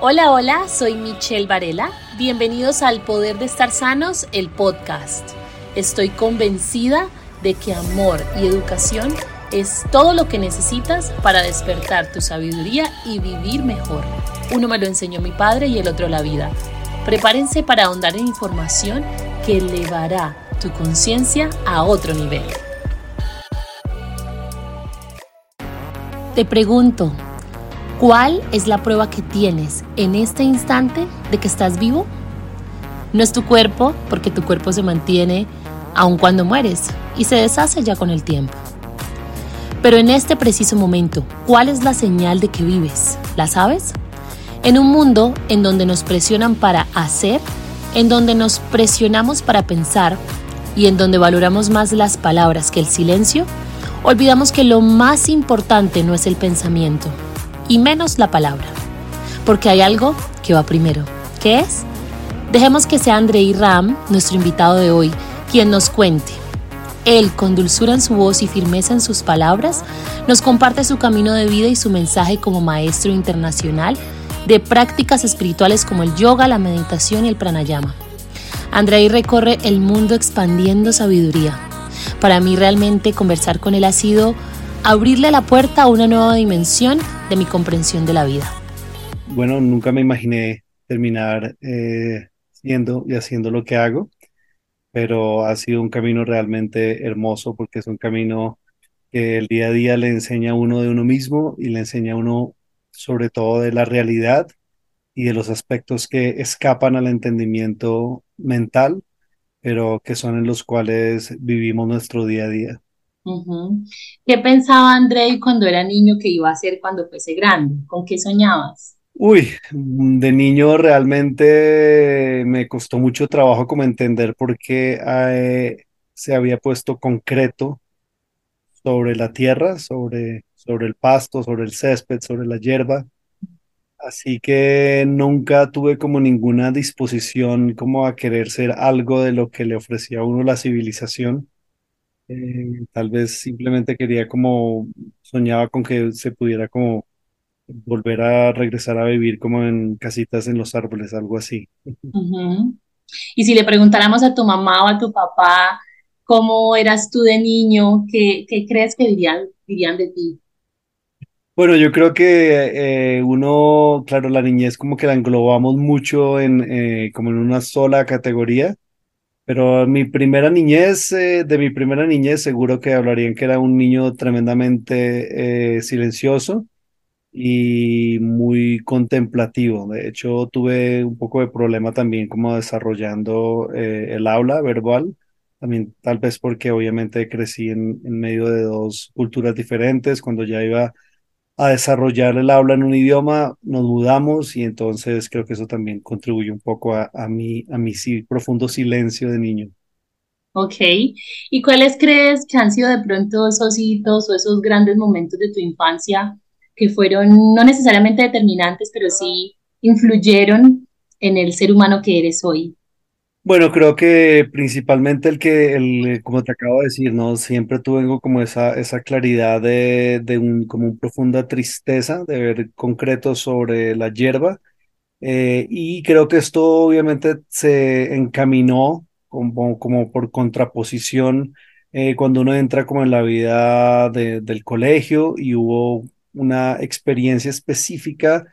Hola, hola, soy Michelle Varela. Bienvenidos al Poder de Estar Sanos, el podcast. Estoy convencida de que amor y educación es todo lo que necesitas para despertar tu sabiduría y vivir mejor. Uno me lo enseñó mi padre y el otro la vida. Prepárense para ahondar en información que elevará tu conciencia a otro nivel. Te pregunto, ¿cuál es la prueba que tienes en este instante de que estás vivo? No es tu cuerpo, porque tu cuerpo se mantiene aun cuando mueres y se deshace ya con el tiempo. Pero en este preciso momento, ¿cuál es la señal de que vives? ¿La sabes? En un mundo en donde nos presionan para hacer, en donde nos presionamos para pensar y en donde valoramos más las palabras que el silencio, olvidamos que lo más importante no es el pensamiento, y menos la palabra, porque hay algo que va primero. ¿Qué es? Dejemos que sea Andrei Ram, nuestro invitado de hoy, quien nos cuente. Él, con dulzura en su voz y firmeza en sus palabras, nos comparte su camino de vida y su mensaje como maestro internacional de prácticas espirituales como el yoga, la meditación y el pranayama. Andrei recorre el mundo expandiendo sabiduría. Para mí realmente conversar con él ha sido abrirle la puerta a una nueva dimensión de mi comprensión de la vida. Bueno, nunca me imaginé terminar eh, siendo y haciendo lo que hago, pero ha sido un camino realmente hermoso porque es un camino que el día a día le enseña a uno de uno mismo y le enseña a uno sobre todo de la realidad y de los aspectos que escapan al entendimiento mental, pero que son en los cuales vivimos nuestro día a día. ¿Qué pensaba Andrei cuando era niño que iba a ser cuando fuese grande? ¿Con qué soñabas? Uy, de niño realmente me costó mucho trabajo como entender por qué eh, se había puesto concreto sobre la tierra, sobre sobre el pasto, sobre el césped, sobre la hierba. Así que nunca tuve como ninguna disposición como a querer ser algo de lo que le ofrecía a uno la civilización. Eh, tal vez simplemente quería como, soñaba con que se pudiera como volver a regresar a vivir como en casitas en los árboles, algo así. Y si le preguntáramos a tu mamá o a tu papá cómo eras tú de niño, ¿qué, qué crees que dirían, dirían de ti? Bueno, yo creo que eh, uno, claro, la niñez como que la englobamos mucho en eh, como en una sola categoría, pero mi primera niñez, eh, de mi primera niñez, seguro que hablarían que era un niño tremendamente silencioso y muy contemplativo. De hecho, tuve un poco de problema también como desarrollando el habla verbal. También tal vez porque obviamente crecí en medio de dos culturas diferentes. Cuando ya iba a desarrollar el habla en un idioma, nos mudamos y entonces creo que eso también contribuye un poco a, a, mi, a mi profundo silencio de niño. Ok, ¿y cuáles crees que han sido de pronto esos hitos o esos grandes momentos de tu infancia que fueron no necesariamente determinantes, pero sí influyeron en el ser humano que eres hoy? Bueno, creo que principalmente el que, el, como te acabo de decir, ¿no? Siempre tuve como esa, esa claridad de, de un, como una profunda tristeza de ver concreto sobre la hierba. Eh, y creo que esto obviamente se encaminó como, como por contraposición eh, cuando uno entra como en la vida del colegio y hubo una experiencia específica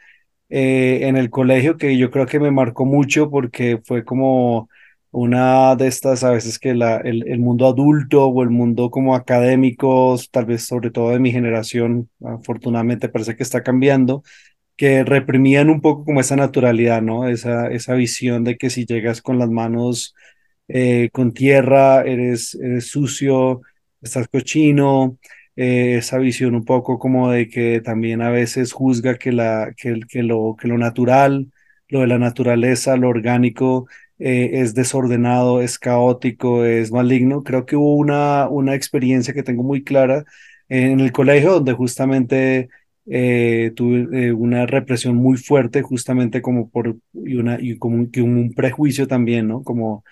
eh, en el colegio que yo creo que me marcó mucho porque fue como una de estas a veces que la, el, el, mundo adulto o el mundo como académico, tal vez sobre todo de mi generación, afortunadamente parece que está cambiando, que reprimían un poco como esa naturalidad, ¿no? Esa, esa visión de que si llegas con las manos eh, con tierra, eres, eres sucio, estás cochino, eh, esa visión un poco como de que también a veces juzga que, la, que, que, lo, que lo natural, lo de la naturaleza, lo orgánico, eh, es desordenado, es caótico, es maligno. Creo que hubo una, una experiencia que tengo muy clara en el colegio donde justamente eh, tuve eh, una represión muy fuerte, justamente como por y una y como un, un prejuicio también, ¿no? Como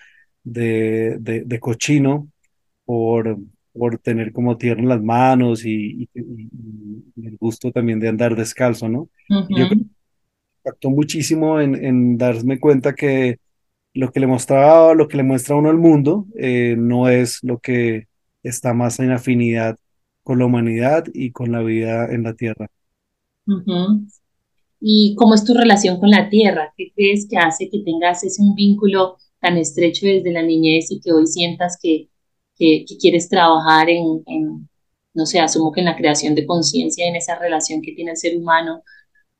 de, de, cochino por, por tener como tierra en las manos y, el gusto también de andar descalzo, ¿no? impactó muchísimo en, en darme cuenta que lo que le mostraba, lo que le muestra uno al mundo, eh, no es lo que está más en afinidad con la humanidad y con la vida en la tierra. ¿Y cómo es tu relación con la tierra? ¿Qué crees que hace que tengas ese un vínculo tan estrecho desde la niñez y que hoy sientas que, que, quieres trabajar en, en, no sé, asumo que en la creación de conciencia, en esa relación que tiene el ser humano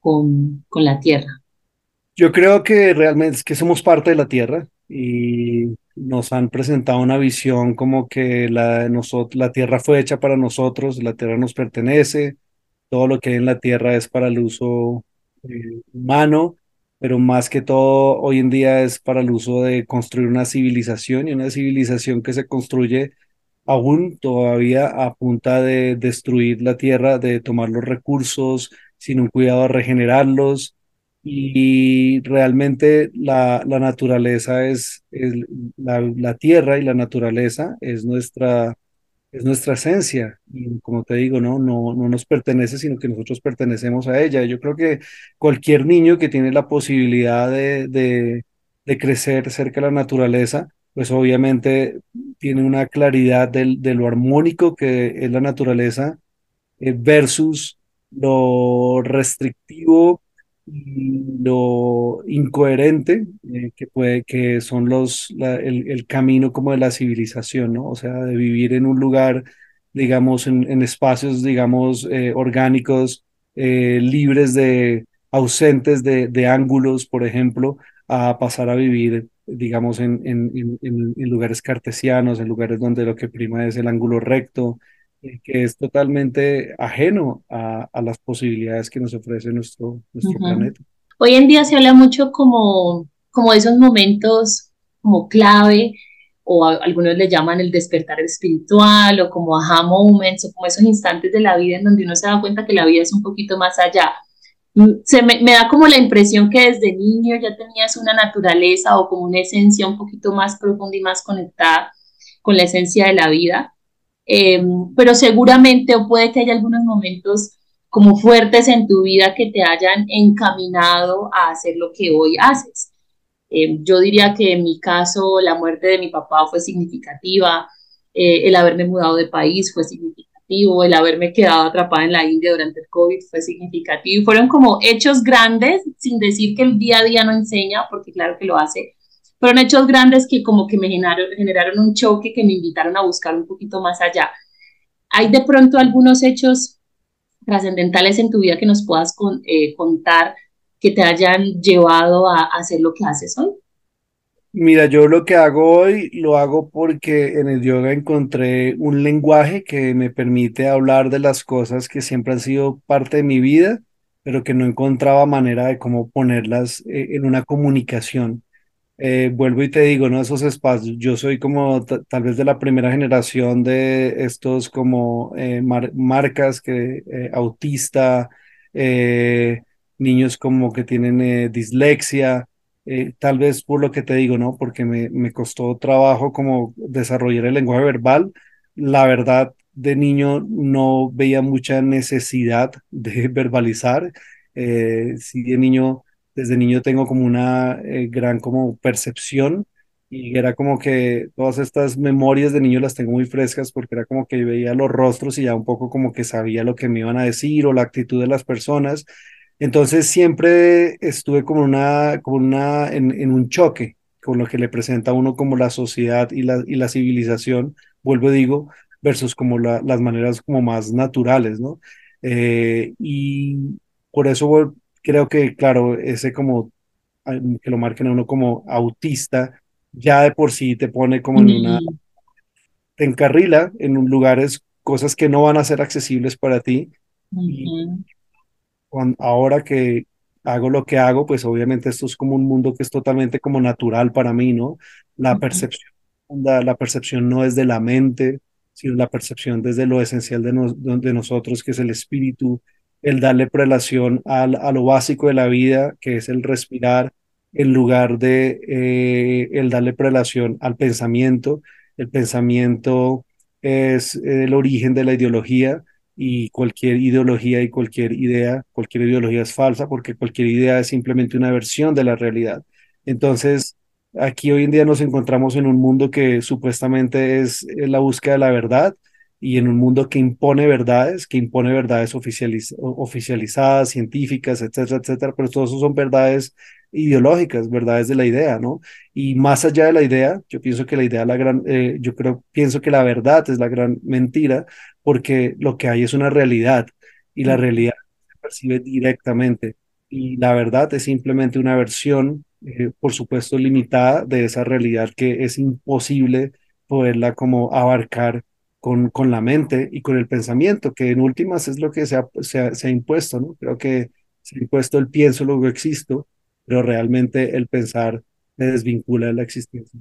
con, con la tierra? Yo creo que realmente que somos parte de la tierra y nos han presentado una visión como que la, la tierra fue hecha para nosotros, la tierra nos pertenece, todo lo que hay en la tierra es para el uso eh, humano, pero más que todo hoy en día es para el uso de construir una civilización y una civilización que se construye aún todavía a punta de destruir la tierra, de tomar los recursos sin un cuidado de regenerarlos. Y realmente la, la naturaleza es, es la, la tierra y la naturaleza es nuestra es nuestra esencia y como te digo, no, no, no nos pertenece, sino que nosotros pertenecemos a ella. Yo creo que cualquier niño que tiene la posibilidad de, de, de crecer cerca de la naturaleza, pues obviamente tiene una claridad del- de, lo armónico que es la naturaleza eh, versus lo restrictivo lo incoherente eh, que puede, que son los, el, el camino como de la civilización, ¿no? O sea, de vivir en un lugar, digamos, en, en espacios, digamos, eh, orgánicos, eh, libres de, ausentes de, de ángulos, por ejemplo, a pasar a vivir, digamos, en, en, en, lugares cartesianos, en lugares donde lo que prima es el ángulo recto que es totalmente ajeno a, a las posibilidades que nos ofrece nuestro, nuestro planeta. Hoy en día se habla mucho como, como esos momentos como clave, o a- algunos le llaman el despertar espiritual, o como aha moments, o como esos instantes de la vida en donde uno se da cuenta que la vida es un poquito más allá. Mm, Se me, me da como la impresión que desde niño ya tenías una naturaleza o como una esencia un poquito más profunda y más conectada con la esencia de la vida eh, pero seguramente o puede que haya algunos momentos como fuertes en tu vida que te hayan encaminado a hacer lo que hoy haces. Eh, yo diría que en mi caso la muerte de mi papá fue significativa, eh, el haberme mudado de país fue significativo, el haberme quedado atrapada en la India durante el COVID fue significativo. Fueron como hechos grandes, sin decir que el día a día no enseña, porque claro que lo hace, fueron hechos grandes que como que me generaron, un choque que me invitaron a buscar un poquito más allá. ¿Hay de pronto algunos hechos trascendentales en tu vida que nos puedas eh, contar que te hayan llevado a, a, hacer lo que haces hoy? Mira, yo lo que hago hoy lo hago porque en el yoga encontré un lenguaje que me permite hablar de las cosas que siempre han sido parte de mi vida, pero que no encontraba manera de cómo ponerlas eh, en una comunicación. Eh, vuelvo y te digo, ¿no? Esos espacios. Yo soy como ta- tal vez de la primera generación de estos como eh, mar- marcas que eh, autista, eh, niños como que tienen eh, dislexia, eh, tal vez por lo que te digo, ¿no? Porque me, me costó trabajo como desarrollar el lenguaje verbal. La verdad, de niño no veía mucha necesidad de verbalizar. Sí, de niño desde niño tengo como una eh, gran como percepción y era como que todas estas memorias de niño las tengo muy frescas porque era como que veía los rostros y ya un poco como que sabía lo que me iban a decir o la actitud de las personas. Entonces siempre estuve como una, como una, en, en un choque con lo que le presenta a uno como la sociedad y la, y la civilización, vuelvo digo, versus como la, las maneras como más naturales, ¿no? Eh, y por eso creo que, claro, ese como que lo marquen a uno como autista, ya de por sí te pone como en una, Mm, te encarrila en un lugares, cosas que no van a ser accesibles para ti. Y ahora que hago lo que hago, pues obviamente esto es como un mundo que es totalmente como natural para mí, ¿no? La percepción, la, la percepción no es de la mente, sino la percepción desde lo esencial de, nos- de nosotros, que es el espíritu, el darle prelación al, a lo básico de la vida, que es el respirar, en lugar de eh, el darle prelación al pensamiento. El pensamiento es el origen de la ideología y cualquier ideología y cualquier idea, cualquier ideología es falsa porque cualquier idea es simplemente una versión de la realidad. Entonces, aquí hoy en día nos encontramos en un mundo que supuestamente es la búsqueda de la verdad y en un mundo que impone verdades, que impone verdades oficializadas, científicas, etcétera, etcétera, pero todos eso son verdades ideológicas, verdades de la idea, ¿no? Y más allá de la idea, yo pienso que la idea, la gran, eh, yo creo, pienso que la verdad es la gran mentira, porque lo que hay es una realidad y la realidad se percibe directamente y la verdad es simplemente una versión, eh, por supuesto, limitada de esa realidad que es imposible poderla como abarcar con, con la mente y con el pensamiento, que en últimas es lo que se ha, se ha, impuesto, ¿no? Creo que se ha impuesto el pienso, luego existo, pero realmente el pensar se desvincula de la existencia.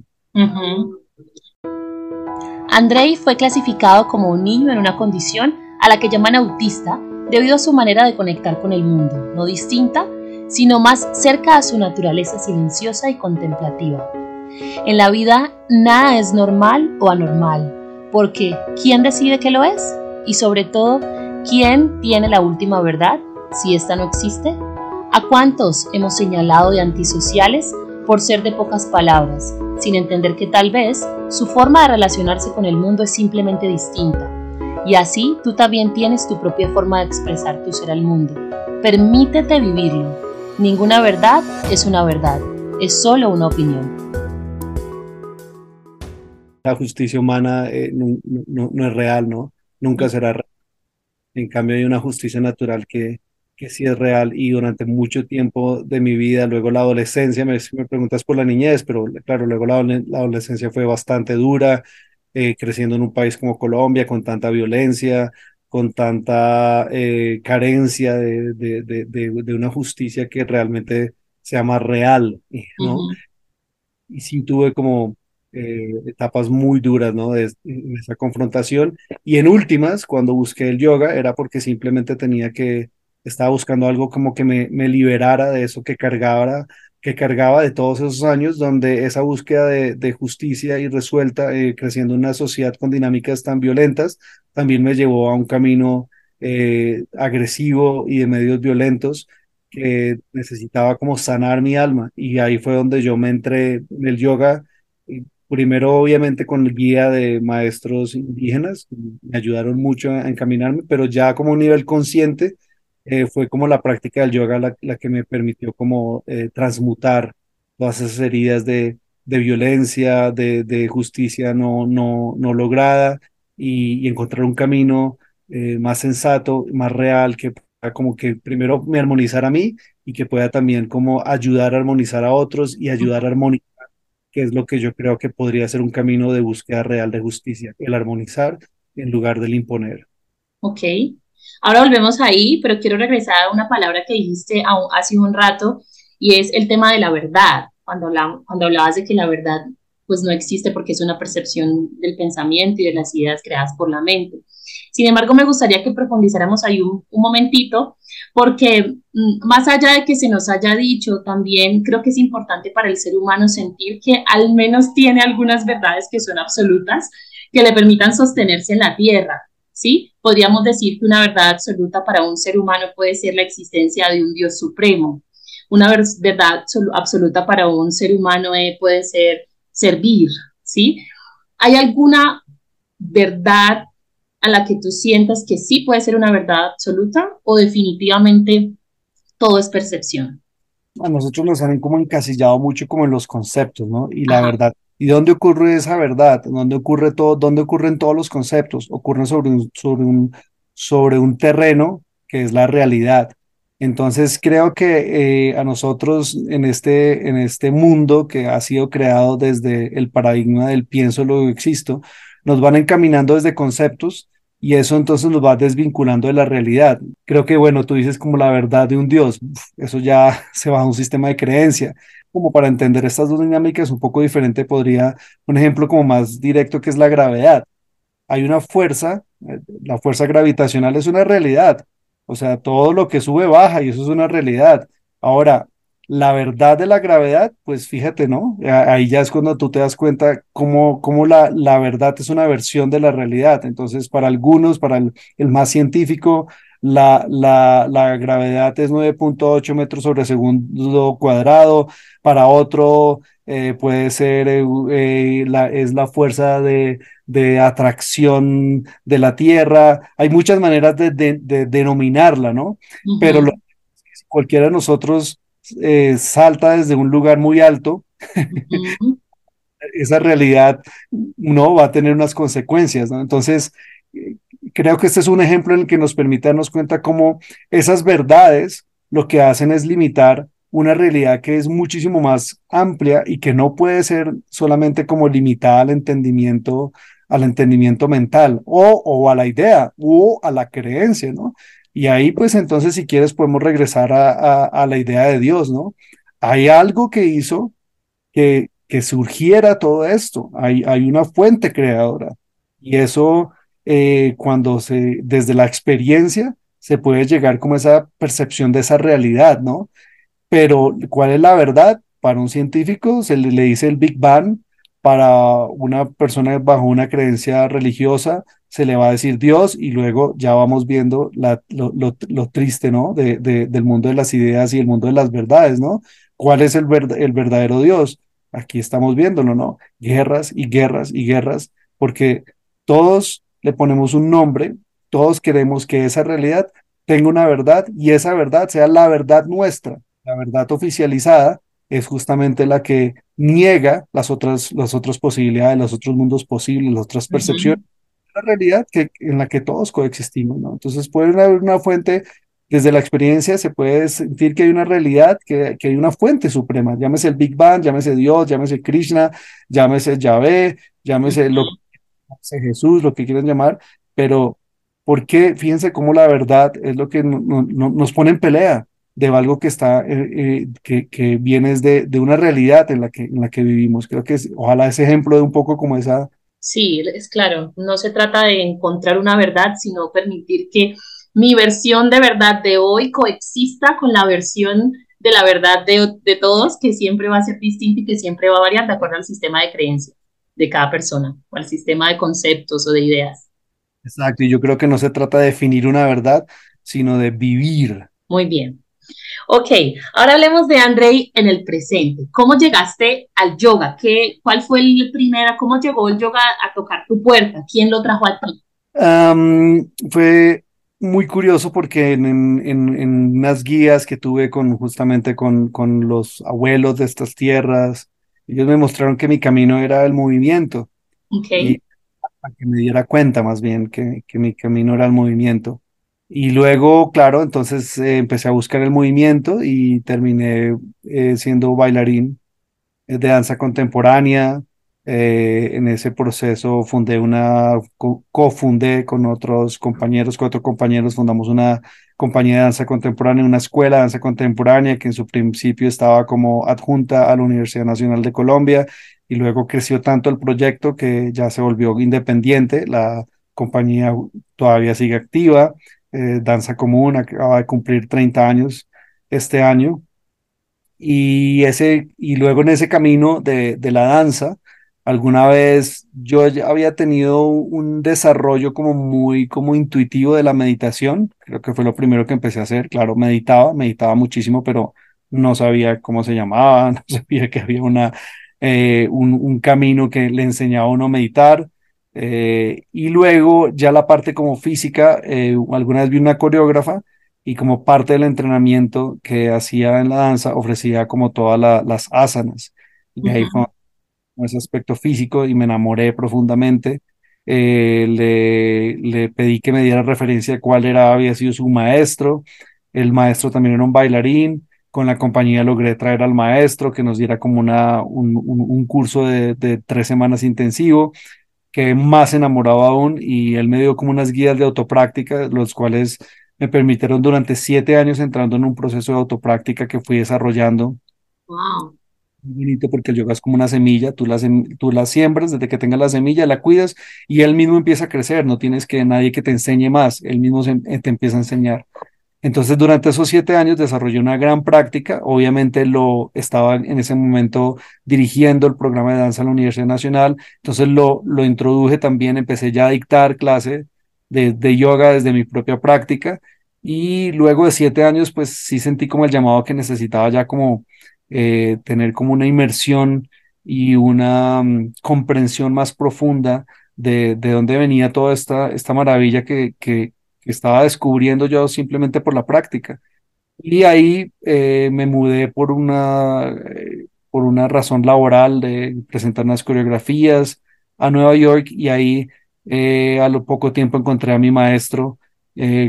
Andrei fue clasificado como un niño en una condición a la que llaman autista debido a su manera de conectar con el mundo, no distinta, sino más cerca a su naturaleza silenciosa y contemplativa. En la vida nada es normal o anormal, porque ¿quién decide que lo es? Y sobre todo, ¿quién tiene la última verdad si esta no existe? ¿A cuántos hemos señalado de antisociales por ser de pocas palabras, sin entender que tal vez su forma de relacionarse con el mundo es simplemente distinta? Y así tú también tienes tu propia forma de expresar tu ser al mundo. Permítete vivirlo. Ninguna verdad es una verdad, es solo una opinión. La justicia humana eh, no, es real, ¿no? Nunca será real. En cambio hay una justicia natural que, que sí es real y durante mucho tiempo de mi vida, luego la adolescencia, me, me preguntas por la niñez, pero claro, luego la, adolescencia fue bastante dura, eh, creciendo en un país como Colombia, con tanta violencia, con tanta eh, carencia de, de, de, de, una justicia que realmente sea más real, ¿no? Y sí tuve como eh, etapas muy duras, ¿no? De, esa confrontación. Y en últimas, cuando busqué el yoga, era porque simplemente tenía que estaba buscando algo como que me, me liberara de eso que cargaba, que cargaba de todos esos años, donde esa búsqueda de, de justicia y resuelta, eh, creciendo en una sociedad con dinámicas tan violentas, también me llevó a un camino eh, agresivo y de medios violentos que necesitaba como sanar mi alma. Y ahí fue donde yo me entré en el yoga, primero obviamente con el guía de maestros indígenas, me ayudaron mucho a encaminarme, pero ya como un nivel consciente, eh, fue como la práctica del yoga la, que me permitió como eh, transmutar todas esas heridas de, de violencia, de, de, justicia no, no, no lograda y, encontrar un camino eh, más sensato, más real, que como que primero me armonizara a mí y que pueda también como ayudar a armonizar a otros y ayudar a armonizar, que es lo que yo creo que podría ser un camino de búsqueda real de justicia, el armonizar en lugar del imponer. Ok, Ahora volvemos ahí, pero quiero regresar a una palabra que dijiste hace un rato y es el tema de la verdad. Cuando, cuando hablabas de que la verdad pues no existe porque es una percepción del pensamiento y de las ideas creadas por la mente. Sin embargo, me gustaría que profundizáramos ahí un, un, momentito, porque mm, más allá de que se nos haya dicho, también creo que es importante para el ser humano sentir que al menos tiene algunas verdades que son absolutas, que le permitan sostenerse en la tierra, ¿sí? Podríamos decir que una verdad absoluta para un ser humano puede ser la existencia de un Dios supremo. Una verdad absoluta para un ser humano eh, puede ser servir, ¿sí? ¿Hay alguna verdad a la que tú sientas que sí puede ser una verdad absoluta o definitivamente todo es percepción? A nosotros nos han como encasillado mucho como en los conceptos, ¿no? Y la verdad ¿Y dónde ocurre esa verdad? ¿Dónde, ocurre todo, dónde ocurren todos los conceptos? Ocurren sobre un, sobre, un, sobre un terreno que es la realidad. Entonces creo que eh, a nosotros en este, en este mundo que ha sido creado desde el paradigma del pienso, lo existo, nos van encaminando desde conceptos y eso entonces nos va desvinculando de la realidad. Creo que, bueno, tú dices como la verdad de un Dios, eso ya se va a un sistema de creencia como para entender estas dos dinámicas un poco diferente, podría, un ejemplo como más directo que es la gravedad. Hay una fuerza, eh, la fuerza gravitacional es una realidad, o sea, todo lo que sube baja y eso es una realidad. Ahora, la verdad de la gravedad, pues fíjate, ¿no? Ahí ya es cuando tú te das cuenta cómo, cómo la, la verdad es una versión de la realidad. Entonces, para algunos, para el, el más científico, la, la, la gravedad es 9.8 metros sobre segundo cuadrado, para otro eh, puede ser, eh, eh, la, es la fuerza de, de, atracción de la Tierra. Hay muchas maneras de, de, denominarla, ¿no? Pero lo, cualquiera de nosotros salta desde un lugar muy alto, esa realidad no va a tener unas consecuencias, ¿no? Entonces, creo que este es un ejemplo en el que nos permite darnos cuenta cómo esas verdades lo que hacen es limitar una realidad que es muchísimo más amplia y que no puede ser solamente como limitada al entendimiento al entendimiento mental o, o a la idea o a la creencia, ¿no? Y ahí pues entonces si quieres podemos regresar a, la idea de Dios, ¿no? Hay algo que hizo que, que surgiera todo esto, hay, hay una fuente creadora y eso eh, cuando se, desde la experiencia se puede llegar como esa percepción de esa realidad, ¿no? Pero, ¿cuál es la verdad? Para un científico se le, dice el Big Bang, para una persona bajo una creencia religiosa se le va a decir Dios y luego ya vamos viendo la, lo, lo, triste, ¿no? De, de, del mundo de las ideas y el mundo de las verdades, ¿no? ¿Cuál es el, el verdadero Dios? Aquí estamos viéndolo, ¿no? Guerras y guerras y guerras, porque todos le ponemos un nombre, todos queremos que esa realidad tenga una verdad y esa verdad sea la verdad nuestra. La verdad oficializada es justamente la que niega las otras, las otras posibilidades, los otros mundos posibles, las otras percepciones. La realidad que, en la que todos coexistimos, ¿no? Entonces puede haber una fuente, desde la experiencia se puede sentir que hay una realidad, que, que hay una fuente suprema, llámese el Big Bang, llámese Dios, llámese Krishna, llámese Yahvé, llámese lo Jesús, lo que quieran llamar, pero ¿por qué? Fíjense cómo la verdad es lo que nos pone en pelea de algo que está, eh, eh, que, que, viene de, de, una realidad en la, que, en la que vivimos. Creo que es, ojalá ese ejemplo de un poco como esa... Sí, es claro, no se trata de encontrar una verdad, sino permitir que mi versión de verdad de hoy coexista con la versión de la verdad de, de todos, que siempre va a ser distinta y que siempre va a variar de acuerdo al sistema de creencias de cada persona o al sistema de conceptos o de ideas. Exacto, y yo creo que no se trata de definir una verdad, sino de vivir. Muy bien. Ok, ahora hablemos de Andrei en el presente. ¿Cómo llegaste al yoga? ¿Qué, ¿Cuál fue el primera? ¿Cómo llegó el yoga a tocar tu puerta? ¿Quién lo trajo a ti? fue muy curioso porque en, en, en, unas guías que tuve con justamente con, con los abuelos de estas tierras, ellos me mostraron que mi camino era el movimiento. Okay. para que me diera cuenta más bien que, que mi camino era el movimiento. Y luego, claro, entonces eh, empecé a buscar el movimiento y terminé eh, siendo bailarín de danza contemporánea. Eh, en ese proceso fundé una, cofundé con otros compañeros, cuatro compañeros, fundamos una compañía de danza contemporánea, una escuela de danza contemporánea que en su principio estaba como adjunta a la Universidad Nacional de Colombia y luego creció tanto el proyecto que ya se volvió independiente. La compañía todavía sigue activa. Eh, danza Común acaba de cumplir 30 años este año. Y, ese, y luego en ese camino de, la danza, Alguna vez yo había tenido un desarrollo como muy como intuitivo de la meditación, creo que fue lo primero que empecé a hacer, claro, meditaba, meditaba muchísimo, pero no sabía cómo se llamaba, no sabía que había una, eh, un, un, camino que le enseñaba a uno a meditar. Eh, y luego ya la parte como física, eh, alguna vez vi una coreógrafa y como parte del entrenamiento que hacía en la danza ofrecía como todas las asanas. Y ahí fue ese aspecto físico y me enamoré profundamente. Eh, le, le, pedí que me diera referencia de cuál era, había sido su maestro. El maestro también era un bailarín. Con la compañía logré traer al maestro que nos diera como una, un, un, curso de, de, tres semanas intensivo. Que más enamorado aún y él me dio como unas guías de autopráctica, los cuales me permitieron durante siete años entrando en un proceso de autopráctica que fui desarrollando. Wow bonito porque el yoga es como una semilla, tú la, tú la siembras desde que tengas la semilla, la cuidas y él mismo empieza a crecer, no tienes que nadie que te enseñe más, él mismo se, te empieza a enseñar. Entonces, durante esos siete años desarrollé una gran práctica. Obviamente lo estaba en ese momento dirigiendo el programa de danza en la Universidad Nacional. Entonces lo, lo introduje también, empecé ya a dictar clase de, de yoga desde mi propia práctica. Y luego de siete años, pues sí sentí como el llamado que necesitaba ya como eh, tener como una inmersión y una mm, comprensión más profunda de, de dónde venía toda esta, esta maravilla que, que, que estaba descubriendo yo simplemente por la práctica. Y ahí eh, me mudé por una, eh, por una razón laboral de presentar unas coreografías a Nueva York y ahí eh, a lo poco tiempo encontré a mi maestro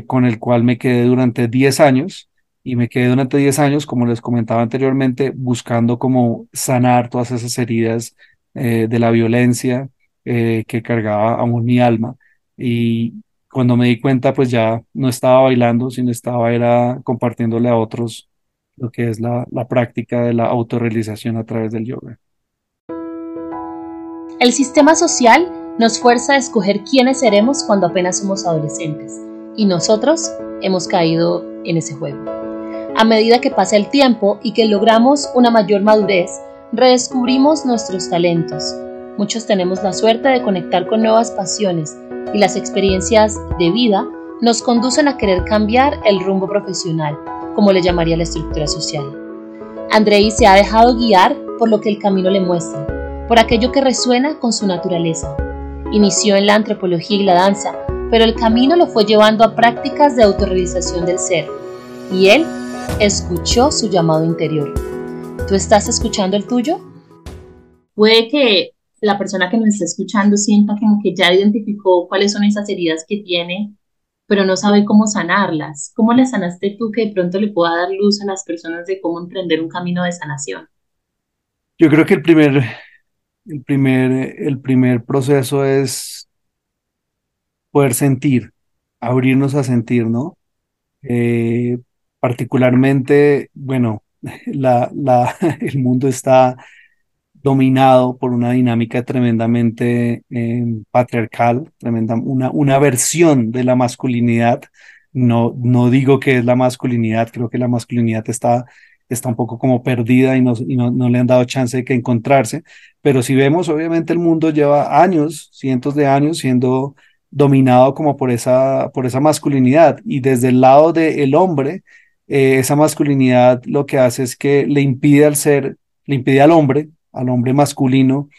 con el cual me quedé durante 10 años y me quedé durante 10 años, como les comentaba anteriormente, buscando cómo sanar todas esas heridas de la violencia que cargaba aún mi alma. Y, cuando me di cuenta, pues ya no estaba bailando, sino estaba era compartiéndole a otros lo que es la, la práctica de la autorrealización a través del yoga. El sistema social nos fuerza a escoger quiénes seremos cuando apenas somos adolescentes, y nosotros hemos caído en ese juego. A medida que pasa el tiempo y que logramos una mayor madurez, redescubrimos nuestros talentos. Muchos tenemos la suerte de conectar con nuevas pasiones y las experiencias de vida nos conducen a querer cambiar el rumbo profesional, como le llamaría la estructura social. Andrei se ha dejado guiar por lo que el camino le muestra, por aquello que resuena con su naturaleza. Inició en la antropología y la danza, pero el camino lo fue llevando a prácticas de autorrealización del ser, y él escuchó su llamado interior. ¿Tú estás escuchando el tuyo? Puede que la persona que nos está escuchando sienta como que ya identificó cuáles son esas heridas que tiene, pero no sabe cómo sanarlas. ¿Cómo las sanaste tú que de pronto le pueda dar luz a las personas de cómo emprender un camino de sanación? Yo creo que el primer, el primer, el primer proceso es poder sentir, abrirnos a sentir, ¿no? Eh, particularmente, bueno, la, la, el mundo está dominado por una dinámica tremendamente eh, patriarcal, tremenda, una, una versión de la masculinidad. No, no digo que es la masculinidad, creo que la masculinidad está, está un poco como perdida y, no, no, le han dado chance de que encontrarse, pero si vemos, obviamente el mundo lleva años, cientos de años siendo dominado como por esa, por esa masculinidad y desde el lado del hombre, eh, esa masculinidad lo que hace es que le impide al ser, le impide al hombre al hombre masculino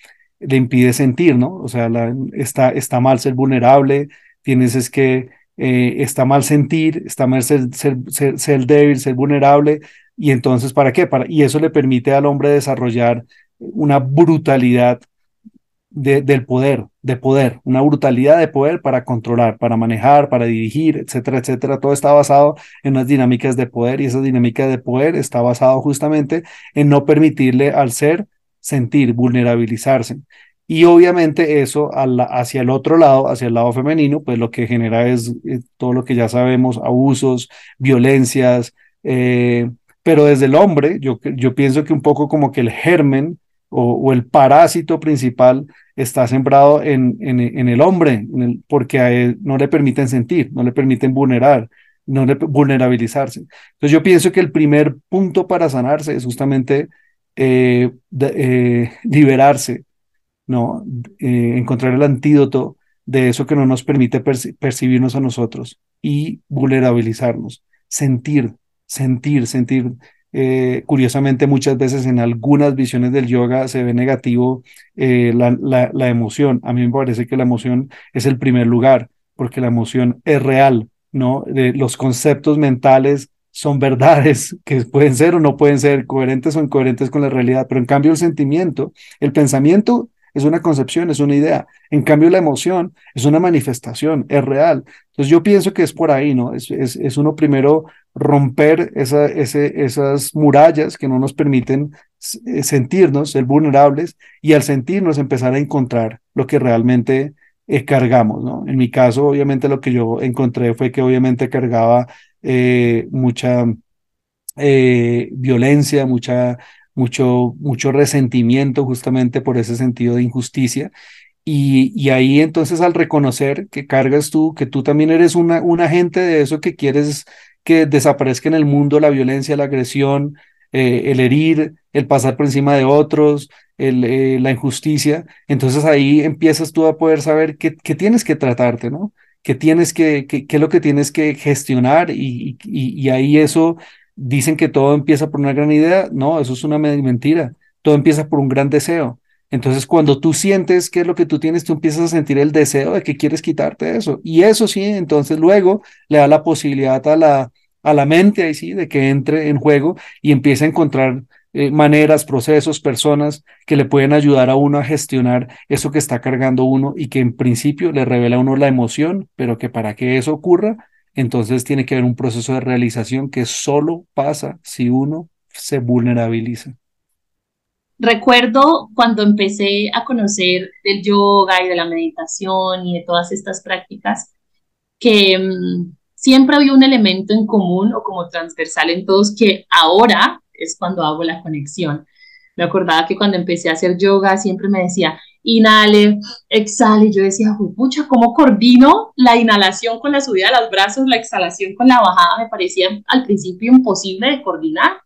le impide sentir, ¿no? O sea, está, está mal ser vulnerable, tienes es que eh, está mal sentir, está mal ser, ser, ser, débil, ser vulnerable, y entonces, ¿para qué? Para, y eso le permite al hombre desarrollar una brutalidad de, del poder, de poder, una brutalidad de poder para controlar, para manejar, para dirigir, etcétera, etcétera. Todo está basado en unas dinámicas de poder y esa dinámica de poder está basado justamente en no permitirle al ser sentir, vulnerabilizarse. Y obviamente eso hacia el otro lado, hacia el lado femenino, pues lo que genera es eh, todo lo que ya sabemos, abusos, violencias, eh, pero desde el hombre, yo, yo pienso que un poco como que el germen o, el parásito principal está sembrado en, en, el hombre, porque no le permiten sentir, no le permiten vulnerar, no le vulnerabilizarse. Entonces yo pienso que el primer punto para sanarse es justamente eh, eh, liberarse, ¿no? Eh, encontrar el antídoto de eso que no nos permite percibirnos a nosotros y vulnerabilizarnos, sentir, sentir, sentir. curiosamente, muchas veces en algunas visiones del yoga se ve negativo la, la, emoción. A mí me parece que la emoción es el primer lugar, porque la emoción es real, ¿no? De los conceptos mentales son verdades que pueden ser o no pueden ser coherentes o incoherentes con la realidad, pero en cambio el sentimiento, el pensamiento es una concepción, es una idea, en cambio la emoción es una manifestación, es real. Entonces yo pienso que es por ahí, ¿no? Es, es, uno primero romper esa, esas murallas que no nos permiten eh, sentirnos, ser vulnerables, y al sentirnos empezar a encontrar lo que realmente eh, cargamos, ¿no? En mi caso, obviamente lo que yo encontré fue que obviamente cargaba eh, mucha eh, violencia, mucha, mucho, mucho resentimiento justamente por ese sentido de injusticia. Y, y, ahí entonces al reconocer que cargas tú, que tú también eres una, un agente de eso que quieres, que desaparezca en el mundo la violencia, la agresión, eh, el herir, el pasar por encima de otros, eh, la injusticia. Entonces ahí empiezas tú a poder saber qué tienes que tratarte, ¿no? ¿Qué tienes que, qué, qué es lo que tienes que gestionar? Y, y, y ahí eso, dicen que todo empieza por una gran idea. No, eso es una mentira. Todo empieza por un gran deseo. Entonces, cuando tú sientes qué es lo que tú tienes, tú empiezas a sentir el deseo de que quieres quitarte eso. Y eso sí, entonces luego le da la posibilidad a la, a la mente ahí sí, de que entre en juego y empiece a encontrar eh, maneras, procesos, personas que le pueden ayudar a uno a gestionar eso que está cargando uno y que en principio le revela a uno la emoción, pero que para que eso ocurra, entonces tiene que haber un proceso de realización que solo pasa si uno se vulnerabiliza. Recuerdo cuando empecé a conocer del yoga y de la meditación y de todas estas prácticas, que mm, siempre había un elemento en común o como transversal en todos que ahora es cuando hago la conexión. Me acordaba que cuando empecé a hacer yoga siempre me decía, inhale, exhale. Y yo decía, pucha, ¿cómo coordino la inhalación con la subida de los brazos, la exhalación con la bajada? Me parecía al principio imposible de coordinar.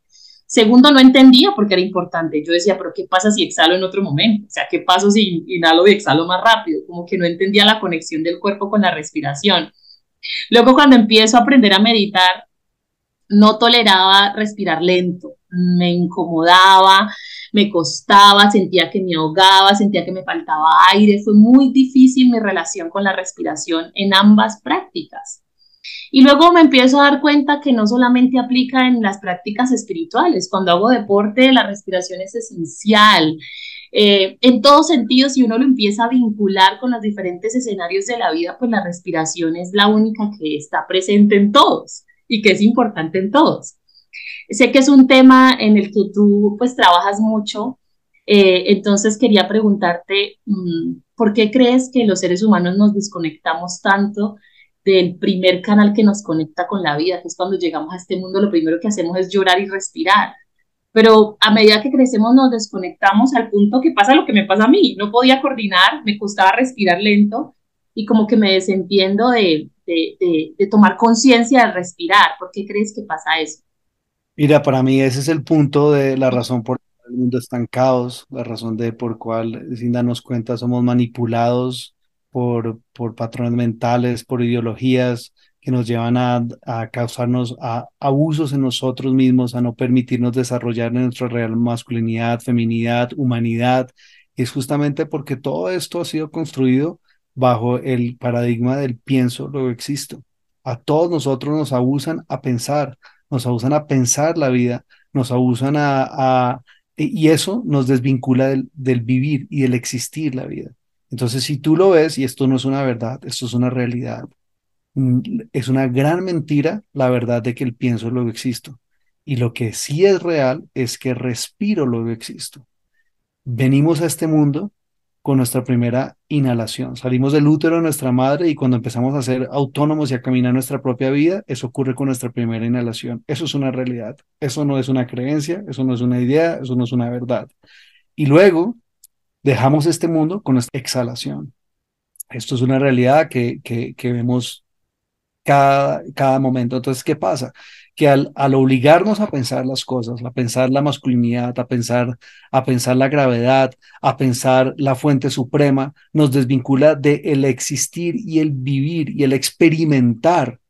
Segundo, no entendía porque era importante. Yo decía, pero ¿qué pasa si exhalo en otro momento? O sea, ¿qué pasa si inhalo y exhalo más rápido? Como que no entendía la conexión del cuerpo con la respiración. Luego, cuando empiezo a aprender a meditar, no toleraba respirar lento. Me incomodaba, me costaba, sentía que me ahogaba, sentía que me faltaba aire. Fue muy difícil mi relación con la respiración en ambas prácticas. Y luego me empiezo a dar cuenta que no solamente aplica en las prácticas espirituales, cuando hago deporte la respiración es esencial. Eh, en todos sentidos, si uno lo empieza a vincular con los diferentes escenarios de la vida, pues la respiración es la única que está presente en todos y que es importante en todos. Sé que es un tema en el que tú pues trabajas mucho, eh, entonces quería preguntarte, mm, ¿por qué crees que los seres humanos nos desconectamos tanto del primer canal que nos conecta con la vida, que es cuando llegamos a este mundo, lo primero que hacemos es llorar y respirar. Pero a medida que crecemos nos desconectamos al punto que pasa lo que me pasa a mí. No podía coordinar, me costaba respirar lento y como que me desentiendo de, de, tomar conciencia de respirar. ¿Por qué crees que pasa eso? Mira, para mí ese es el punto de la razón por la que el mundo está en caos, la razón de por cual, sin darnos cuenta, somos manipulados por, por patrones mentales, por ideologías que nos llevan a, a causarnos a, abusos en nosotros mismos, a no permitirnos desarrollar nuestra real masculinidad, feminidad, humanidad. Es justamente porque todo esto ha sido construido bajo el paradigma del pienso, luego existo. A todos nosotros nos abusan a pensar, nos abusan a pensar la vida, nos abusan a, a y eso nos desvincula del, del vivir y del existir la vida. Entonces, si tú lo ves, y esto no es una verdad, esto es una realidad, mm, es una gran mentira la verdad de que el pienso luego existo. Y lo que sí es real es que respiro luego existo. Venimos a este mundo con nuestra primera inhalación. Salimos del útero de nuestra madre y cuando empezamos a ser autónomos y a caminar nuestra propia vida, eso ocurre con nuestra primera inhalación. Eso es una realidad. Eso no es una creencia, eso no es una idea, eso no es una verdad. Y luego dejamos este mundo con nuestra exhalación. Esto es una realidad que, que, que vemos cada, cada momento. Entonces, ¿qué pasa? Que al, obligarnos a pensar las cosas, a pensar la masculinidad, a pensar, a pensar la gravedad, a pensar la fuente suprema, nos desvincula de el existir y el vivir y el experimentar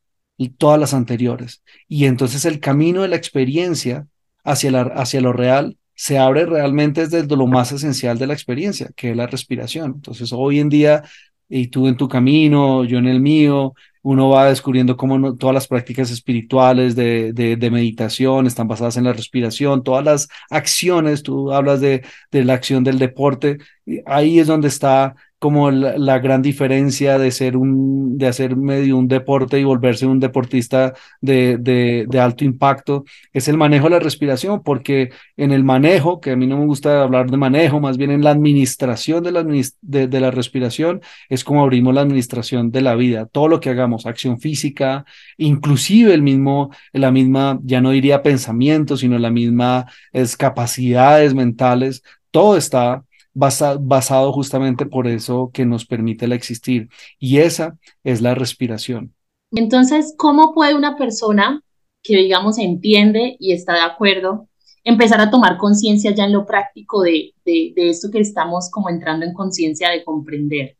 todas las anteriores. Y entonces el camino de la experiencia hacia, la, hacia lo real se abre realmente desde lo más esencial de la experiencia, que es la respiración. Entonces, hoy en día, y tú en tu camino, yo en el mío, uno va descubriendo cómo todas las prácticas espirituales de, de, de, meditación están basadas en la respiración, todas las acciones, tú hablas de, de la acción del deporte, ahí es donde está como la, gran diferencia de ser un, de hacer medio un deporte y volverse un deportista de, de, de, alto impacto, es el manejo de la respiración, porque en el manejo, que a mí no me gusta hablar de manejo, más bien en la administración de la, de, de la respiración, es como abrimos la administración de la vida, todo lo que hagamos, acción física, inclusive el mismo, la misma, ya no diría pensamiento, sino la misma es capacidades mentales, todo está basado justamente por eso que nos permite el existir. Y esa es la respiración. Entonces, ¿cómo puede una persona que digamos entiende y está de acuerdo, empezar a tomar conciencia ya en lo práctico de, de, de esto que estamos como entrando en conciencia de comprender.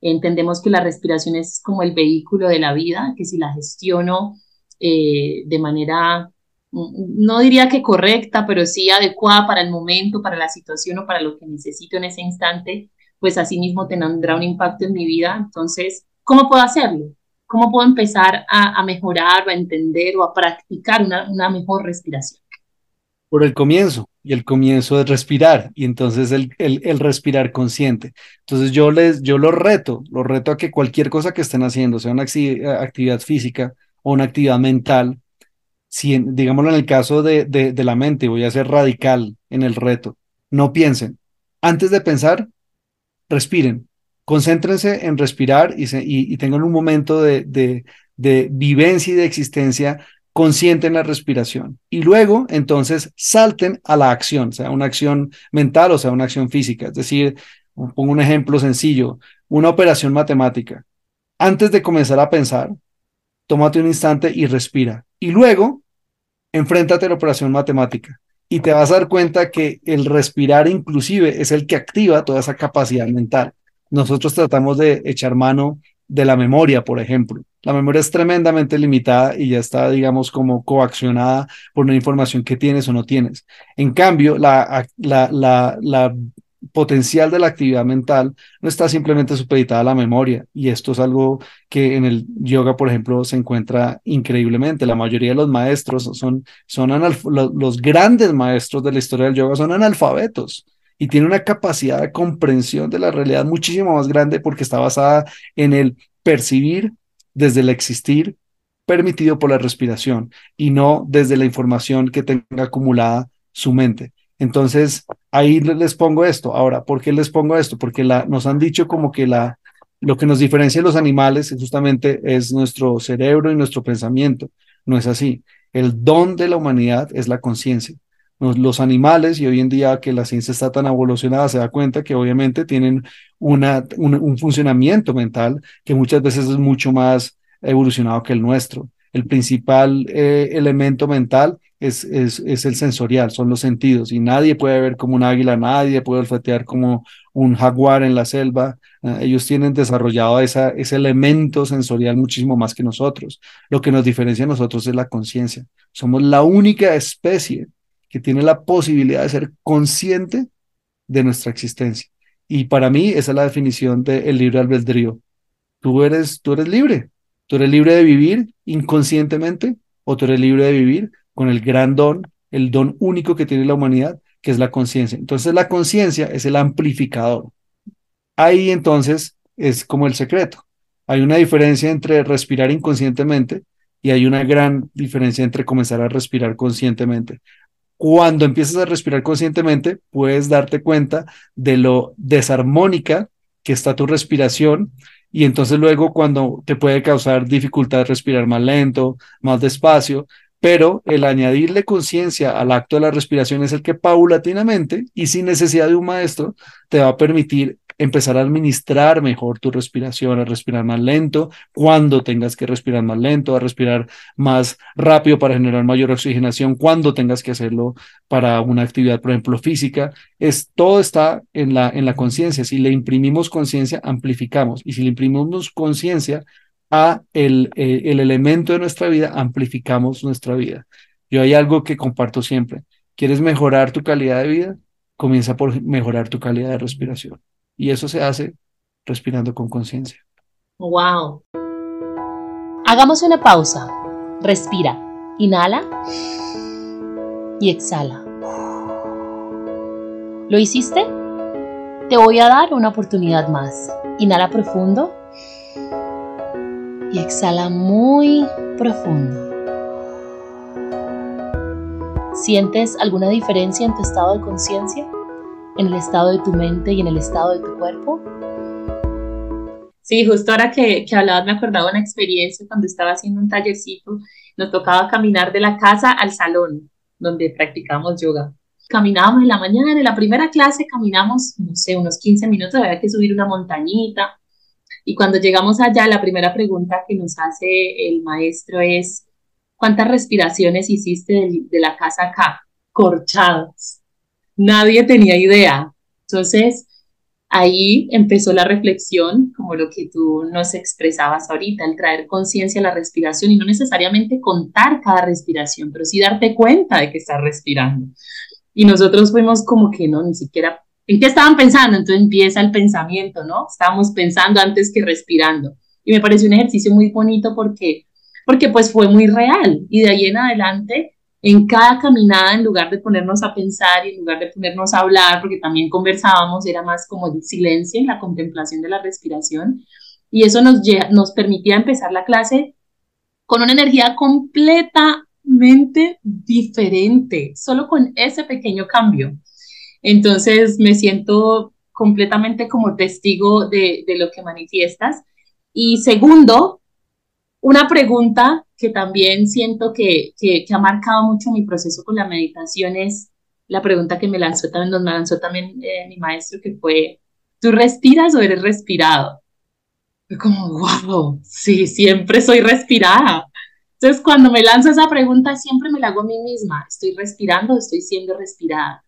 Entendemos que la respiración es como el vehículo de la vida, que si la gestiono eh, de manera, no diría que correcta, pero sí adecuada para el momento, para la situación o para lo que necesito en ese instante, pues así mismo tendrá un impacto en mi vida. Entonces, ¿cómo puedo hacerlo? ¿Cómo puedo empezar a, mejorar a entender o a practicar una mejor respiración? por el comienzo, y el comienzo es respirar, y entonces el, el, respirar consciente. Entonces yo les, yo los reto, los reto a que cualquier cosa que estén haciendo, sea una actividad física o una actividad mental, si digámoslo en el caso de, de, la mente, voy a ser radical en el reto, no piensen. Antes de pensar, respiren, concéntrense en respirar y, y, y tengan un momento de, de, de vivencia y de existencia consciente en la respiración. Y luego, entonces, salten a la acción, sea una acción mental o sea una acción física. Es decir, pongo un ejemplo sencillo, una operación matemática. Antes de comenzar a pensar, tómate un instante y respira. Y luego, enfréntate a la operación matemática. Y te vas a dar cuenta que el respirar inclusive es el que activa toda esa capacidad mental. Nosotros tratamos de echar mano de la memoria, por ejemplo. La memoria es tremendamente limitada y ya está, digamos, como coaccionada por una información que tienes o no tienes. En cambio, la, la, la, la potencial de la actividad mental no está simplemente supeditada a la memoria y esto es algo que en el yoga, por ejemplo, se encuentra increíblemente. La mayoría de los maestros son, son los grandes maestros de la historia del yoga son analfabetos y tiene una capacidad de comprensión de la realidad muchísimo más grande porque está basada en el percibir desde el existir permitido por la respiración y no desde la información que tenga acumulada su mente. Entonces, ahí les pongo esto. Ahora, ¿por qué les pongo esto? Porque la, nos han dicho como que la, lo que nos diferencia de los animales justamente es nuestro cerebro y nuestro pensamiento. No es así. El don de la humanidad es la conciencia los, animales y hoy en día que la ciencia está tan evolucionada se da cuenta que obviamente tienen una, un, funcionamiento mental que muchas veces es mucho más evolucionado que el nuestro. El principal eh, elemento mental es, es, es, el sensorial, son los sentidos, y nadie puede ver como un águila, nadie puede olfatear como un jaguar en la selva. Ah, ellos tienen desarrollado esa, ese elemento sensorial muchísimo más que nosotros. Lo que nos diferencia a nosotros es la conciencia. Somos la única especie que tiene la posibilidad de ser consciente de nuestra existencia. Y para mí esa es la definición del libre albedrío. Tú eres, tú eres libre. Tú eres libre de vivir inconscientemente o tú eres libre de vivir con el gran don, el don único que tiene la humanidad, que es la conciencia. Entonces la conciencia es el amplificador. Ahí entonces es como el secreto. Hay una diferencia entre respirar inconscientemente y hay una gran diferencia entre comenzar a respirar conscientemente. Cuando empiezas a respirar conscientemente, puedes darte cuenta de lo desarmónica que está tu respiración y entonces luego cuando te puede causar dificultad respirar más lento, más despacio, pero el añadirle conciencia al acto de la respiración es el que paulatinamente y sin necesidad de un maestro te va a permitir empezar a administrar mejor tu respiración, a respirar más lento, cuando tengas que respirar más lento, a respirar más rápido para generar mayor oxigenación, cuando tengas que hacerlo para una actividad, por ejemplo, física. Es, todo está en la, en la conciencia. Si le imprimimos conciencia, amplificamos. Y si le imprimimos conciencia a el, eh, el elemento de nuestra vida, amplificamos nuestra vida. Yo hay algo que comparto siempre. ¿Quieres mejorar tu calidad de vida? Comienza por mejorar tu calidad de respiración. Y eso se hace respirando con conciencia. Wow. Hagamos una pausa. Respira. Inhala y exhala. ¿Lo hiciste? Te voy a dar una oportunidad más. Inhala profundo y exhala muy profundo. ¿Sientes alguna diferencia en tu estado de conciencia? en el estado de tu mente y en el estado de tu cuerpo? Sí, justo ahora que, que hablabas me acordaba una experiencia cuando estaba haciendo un tallercito, nos tocaba caminar de la casa al salón donde practicamos yoga. Caminábamos en la mañana, en la primera clase caminamos, no sé, unos 15 minutos, había que subir una montañita. Y cuando llegamos allá, la primera pregunta que nos hace el maestro es, ¿Cuántas respiraciones hiciste de, la casa acá? Corchadas. Nadie tenía idea. Entonces, ahí empezó la reflexión, como lo que tú nos expresabas ahorita, el traer conciencia a la respiración y no necesariamente contar cada respiración, pero sí darte cuenta de que estás respirando. Y nosotros fuimos como que no, ni siquiera, ¿en qué estaban pensando? Entonces empieza el pensamiento, ¿no? Estábamos pensando antes que respirando. Y me pareció un ejercicio muy bonito porque, porque pues fue muy real. Y de ahí en adelante en cada caminada, en lugar de ponernos a pensar y en lugar de ponernos a hablar, porque también conversábamos, era más como el silencio y la contemplación de la respiración. Y eso nos, nos permitía empezar la clase con una energía completamente diferente, solo con ese pequeño cambio. Entonces me siento completamente como testigo de, de lo que manifiestas. Y segundo, una pregunta que también siento que, que, ha marcado mucho mi proceso con la meditación es la pregunta que me lanzó también, nos lanzó también eh, mi maestro, que fue, ¿tú respiras o eres respirado? Fue como, wow, sí, siempre soy respirada. Entonces, cuando me lanzo esa pregunta, siempre me la hago a mí misma. ¿Estoy respirando o estoy siendo respirada?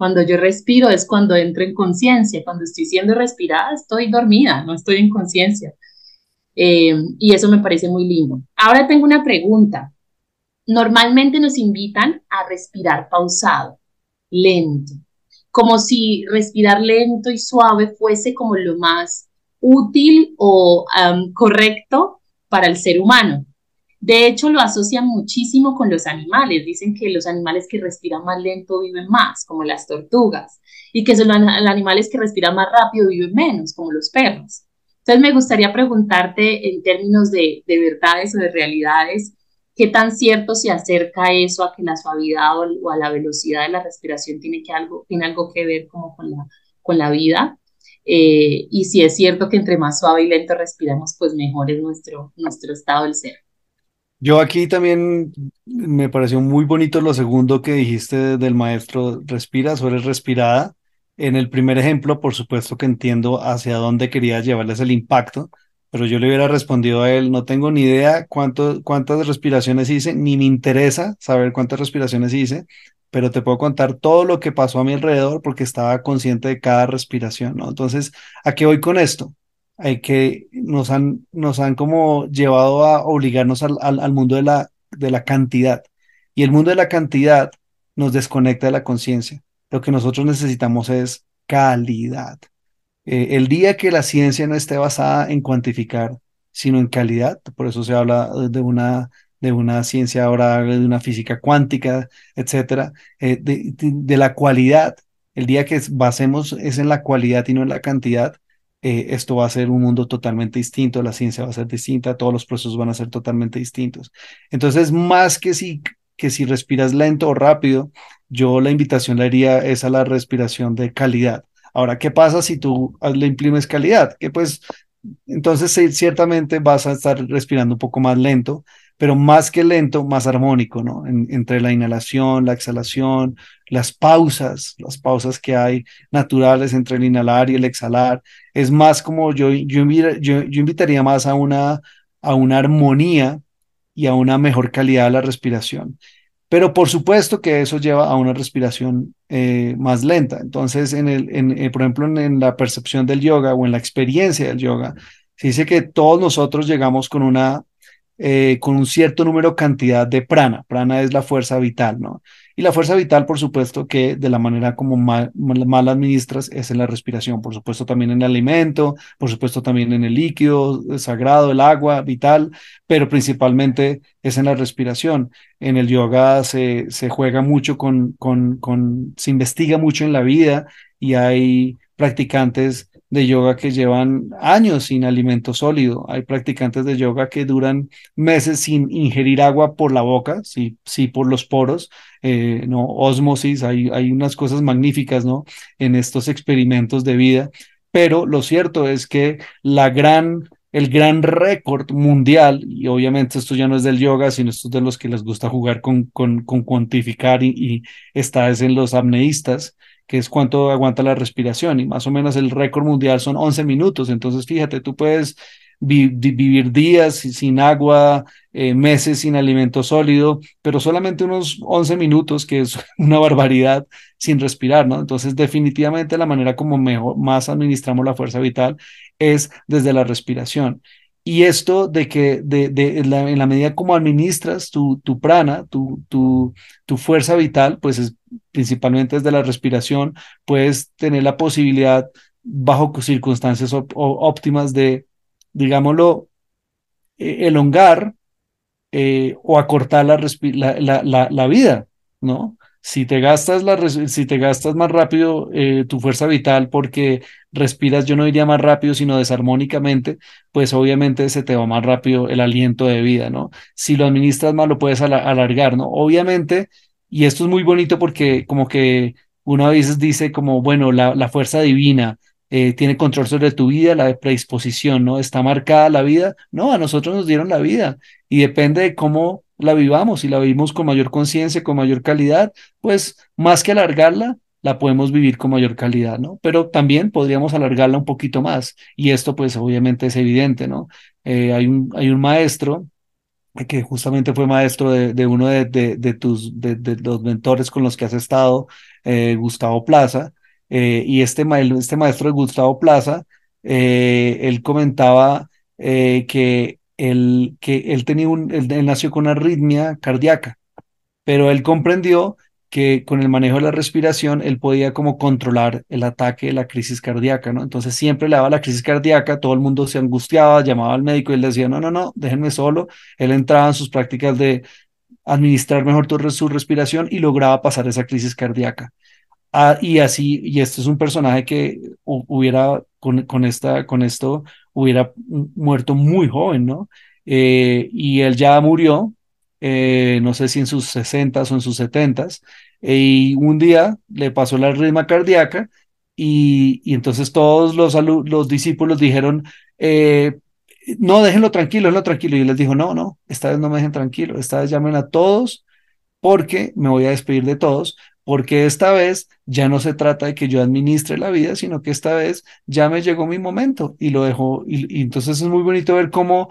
Cuando yo respiro es cuando entro en conciencia. Cuando estoy siendo respirada, estoy dormida, no estoy en conciencia. Eh, y eso me parece muy lindo. Ahora tengo una pregunta. Normalmente nos invitan a respirar pausado, lento, como si respirar lento y suave fuese como lo más útil o correcto para el ser humano. De hecho, lo asocian muchísimo con los animales. Dicen que los animales que respiran más lento viven más, como las tortugas, y que los animales que respiran más rápido viven menos, como los perros. Entonces me gustaría preguntarte en términos de, verdades o de realidades, ¿qué tan cierto se acerca eso a que la suavidad o, a la velocidad de la respiración tiene, algo, tiene algo que ver como con la, con la vida? Eh, y si es cierto que entre más suave y lento respiramos, pues mejor es nuestro, nuestro estado del ser. Yo aquí también me pareció muy bonito lo segundo que dijiste del maestro, respiras o eres respirada. En el primer ejemplo, por supuesto que entiendo hacia dónde quería llevarles el impacto, pero yo le hubiera respondido a él, no tengo ni idea cuántas respiraciones hice, ni me interesa saber cuántas respiraciones hice, pero te puedo contar todo lo que pasó a mi alrededor porque estaba consciente de cada respiración, ¿no? Entonces, ¿a qué voy con esto? Hay que nos han, nos han como llevado a obligarnos al, al, al mundo de la, de la cantidad. Y el mundo de la cantidad nos desconecta de la conciencia. Lo que nosotros necesitamos es calidad. Eh, el día que la ciencia no esté basada en cuantificar, sino en calidad, por eso se habla de una, de una ciencia ahora, de una física cuántica, etcétera, eh, de, la cualidad. El día que basemos es en la cualidad y no en la cantidad, eh, esto va a ser un mundo totalmente distinto, la ciencia va a ser distinta, todos los procesos van a ser totalmente distintos. Entonces, más que si, que si respiras lento o rápido, yo la invitación le haría es a la respiración de calidad. Ahora, ¿qué pasa si tú le imprimes calidad? Que pues entonces ciertamente vas a estar respirando un poco más lento, pero más que lento, más armónico, ¿no? entre la inhalación, la exhalación, las pausas, las pausas que hay naturales entre el inhalar y el exhalar, es más como yo, yo, yo, yo invitaría más a una, a una armonía y a una mejor calidad de la respiración. Pero por supuesto que eso lleva a una respiración eh, más lenta. Entonces, en el, en, eh, por ejemplo, en, la percepción del yoga o en la experiencia del yoga, se dice que todos nosotros llegamos con una eh, con un cierto número cantidad de prana. Prana es la fuerza vital, ¿no? Y la fuerza vital, por supuesto, que de la manera como mal, mal, administras es en la respiración, por supuesto también en el alimento, por supuesto también en el líquido sagrado, el agua vital, pero principalmente es en la respiración. En el yoga se, juega mucho con, con, se investiga mucho en la vida y hay practicantes de yoga que llevan años sin alimento sólido. Hay practicantes de yoga que duran meses sin ingerir agua por la boca, sí, sí por los poros, eh, no osmosis. Hay, hay unas cosas magníficas, ¿no? En estos experimentos de vida. Pero lo cierto es que la gran el gran récord mundial, y obviamente esto ya no es del yoga, sino esto es de los que les gusta jugar con, con, con cuantificar y, y está es en los apneístas, que es cuánto aguanta la respiración, y más o menos el récord mundial son 11 minutos. Entonces, fíjate, tú puedes vivir días sin agua, eh, meses sin alimento sólido, pero solamente unos 11 minutos, que es una barbaridad, sin respirar, ¿no? Entonces, definitivamente la manera como mejor, más administramos la fuerza vital es desde la respiración. Y esto de que de, en la medida como administras tu, tu prana, tu, tu, tu fuerza vital, pues es principalmente desde la respiración, puedes tener la posibilidad bajo circunstancias óptimas de, digámoslo, e, elongar eh, o acortar la, la, la, la, vida, ¿no? Si te gastas, la, si te gastas más rápido eh, tu fuerza vital porque respiras, yo no diría más rápido, sino desarmónicamente, pues obviamente se te va más rápido el aliento de vida, ¿no? Si lo administras más, lo puedes alargar, ¿no? Obviamente, y esto es muy bonito porque como que uno a veces dice como, bueno, la, la fuerza divina, eh, tiene control sobre tu vida, la predisposición, ¿no? Está marcada la vida. No, a nosotros nos dieron la vida y depende de cómo la vivamos. Si la vivimos con mayor conciencia, con mayor calidad, pues más que alargarla, la podemos vivir con mayor calidad, ¿no? Pero también podríamos alargarla un poquito más. Y esto, pues, obviamente es evidente, ¿no? Eh, hay, un, hay un maestro que justamente fue maestro de, uno de, de, tus, de, los mentores con los que has estado, eh, Gustavo Plaza, eh, y este, este maestro de Gustavo Plaza, él comentaba que, él, que él, tenía un, él, nació con una arritmia cardíaca, pero él comprendió que con el manejo de la respiración él podía como controlar el ataque de la crisis cardíaca, ¿no? Entonces siempre le daba la crisis cardíaca, todo el mundo se angustiaba, llamaba al médico y él decía, no, no, no, déjenme solo. Él entraba en sus prácticas de administrar mejor su respiración y lograba pasar esa crisis cardíaca. Ah, y así, y este es un personaje que hubiera, con, con, esta, con esto, hubiera muerto muy joven, ¿no? Eh, y él ya murió, eh, no sé si en sus 60 o en sus 70 y un día le pasó la ritma cardíaca y, entonces todos los, los discípulos dijeron, eh, no, déjenlo tranquilo, déjenlo tranquilo. Y él les dijo, no, no, esta vez no me dejen tranquilo, esta vez llamen a todos porque me voy a despedir de todos, porque esta vez ya no se trata de que yo administre la vida, sino que esta vez ya me llegó mi momento y lo dejo. Y, entonces es muy bonito ver cómo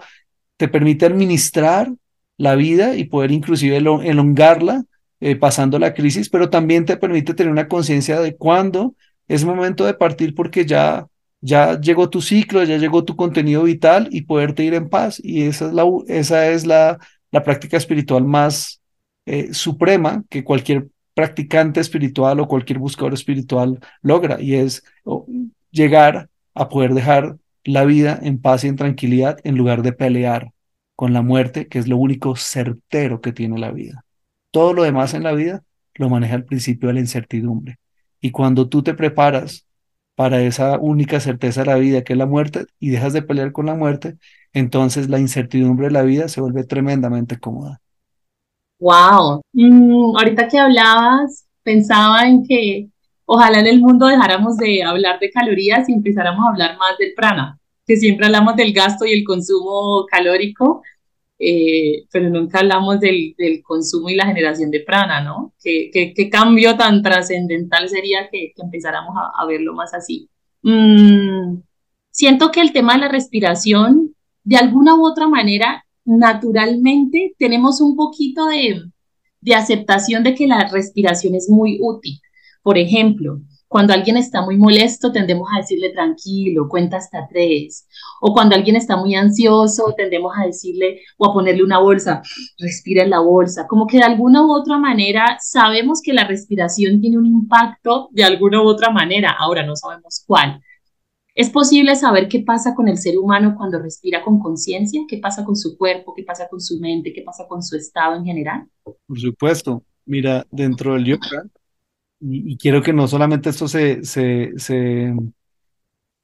te permite administrar la vida y poder inclusive elongarla eh, pasando la crisis, pero también te permite tener una conciencia de cuándo es momento de partir porque ya ya llegó tu ciclo, ya llegó tu contenido vital y poderte ir en paz. Y esa es la, esa es la, la práctica espiritual más eh, suprema que cualquier practicante espiritual o cualquier buscador espiritual logra y es llegar a poder dejar la vida en paz y en tranquilidad en lugar de pelear con la muerte, que es lo único certero que tiene la vida. Todo lo demás en la vida lo maneja el principio de la incertidumbre. Y cuando tú te preparas para esa única certeza de la vida, que es la muerte, y dejas de pelear con la muerte, entonces la incertidumbre de la vida se vuelve tremendamente cómoda. Wow. Mm, ahorita que hablabas, pensaba en que ojalá en el mundo dejáramos de hablar de calorías y empezáramos a hablar más del prana, que siempre hablamos del gasto y el consumo calórico, eh, pero nunca hablamos del, del, consumo y la generación de prana, ¿no? ¿Qué, qué, cambio tan trascendental sería que, que empezáramos a, a, verlo más así? Mm, siento que el tema de la respiración, de alguna u otra manera, naturalmente tenemos un poquito de, aceptación de que la respiración es muy útil. Por ejemplo, cuando alguien está muy molesto, tendemos a decirle tranquilo, cuenta hasta tres. O cuando alguien está muy ansioso, tendemos a decirle o a ponerle una bolsa, respira en la bolsa. Como que de alguna u otra manera sabemos que la respiración tiene un impacto de alguna u otra manera. Ahora no sabemos cuál. ¿Es posible saber qué pasa con el ser humano cuando respira con conciencia? ¿Qué pasa con su cuerpo? ¿Qué pasa con su mente? ¿Qué pasa con su estado en general? Por supuesto. Mira, dentro del yoga, y, quiero que no solamente esto se, se, se,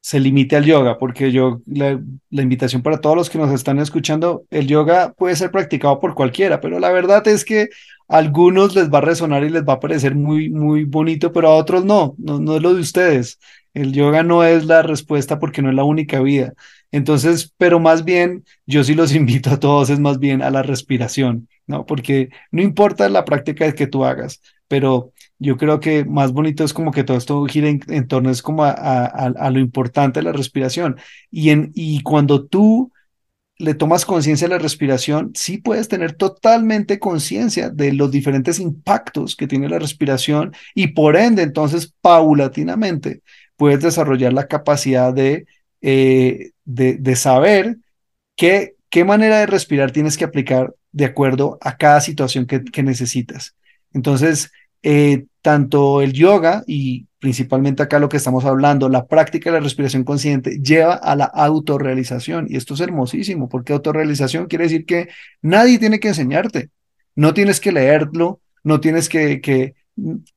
se limite al yoga, porque yo, la, invitación para todos los que nos están escuchando, el yoga puede ser practicado por cualquiera, pero la verdad es que a algunos les va a resonar y les va a parecer muy, muy bonito, pero a otros no, no, no es lo de ustedes. El yoga no es la respuesta porque no es la única vida. Entonces, pero más bien, yo sí los invito a todos, es más bien a la respiración, ¿no? Porque no importa la práctica que tú hagas, pero yo creo que más bonito es como que todo esto gira en, torno es como a, a, lo importante de la respiración. Y, en, y cuando tú le tomas conciencia de la respiración, sí puedes tener totalmente conciencia de los diferentes impactos que tiene la respiración y por ende, entonces, paulatinamente, puedes desarrollar la capacidad de, eh, de, saber qué, qué manera de respirar tienes que aplicar de acuerdo a cada situación que, que necesitas. Entonces, eh, tanto el yoga y principalmente acá lo que estamos hablando, la práctica de la respiración consciente lleva a la autorrealización. Y esto es hermosísimo, porque autorrealización quiere decir que nadie tiene que enseñarte, no tienes que leerlo, no tienes que, que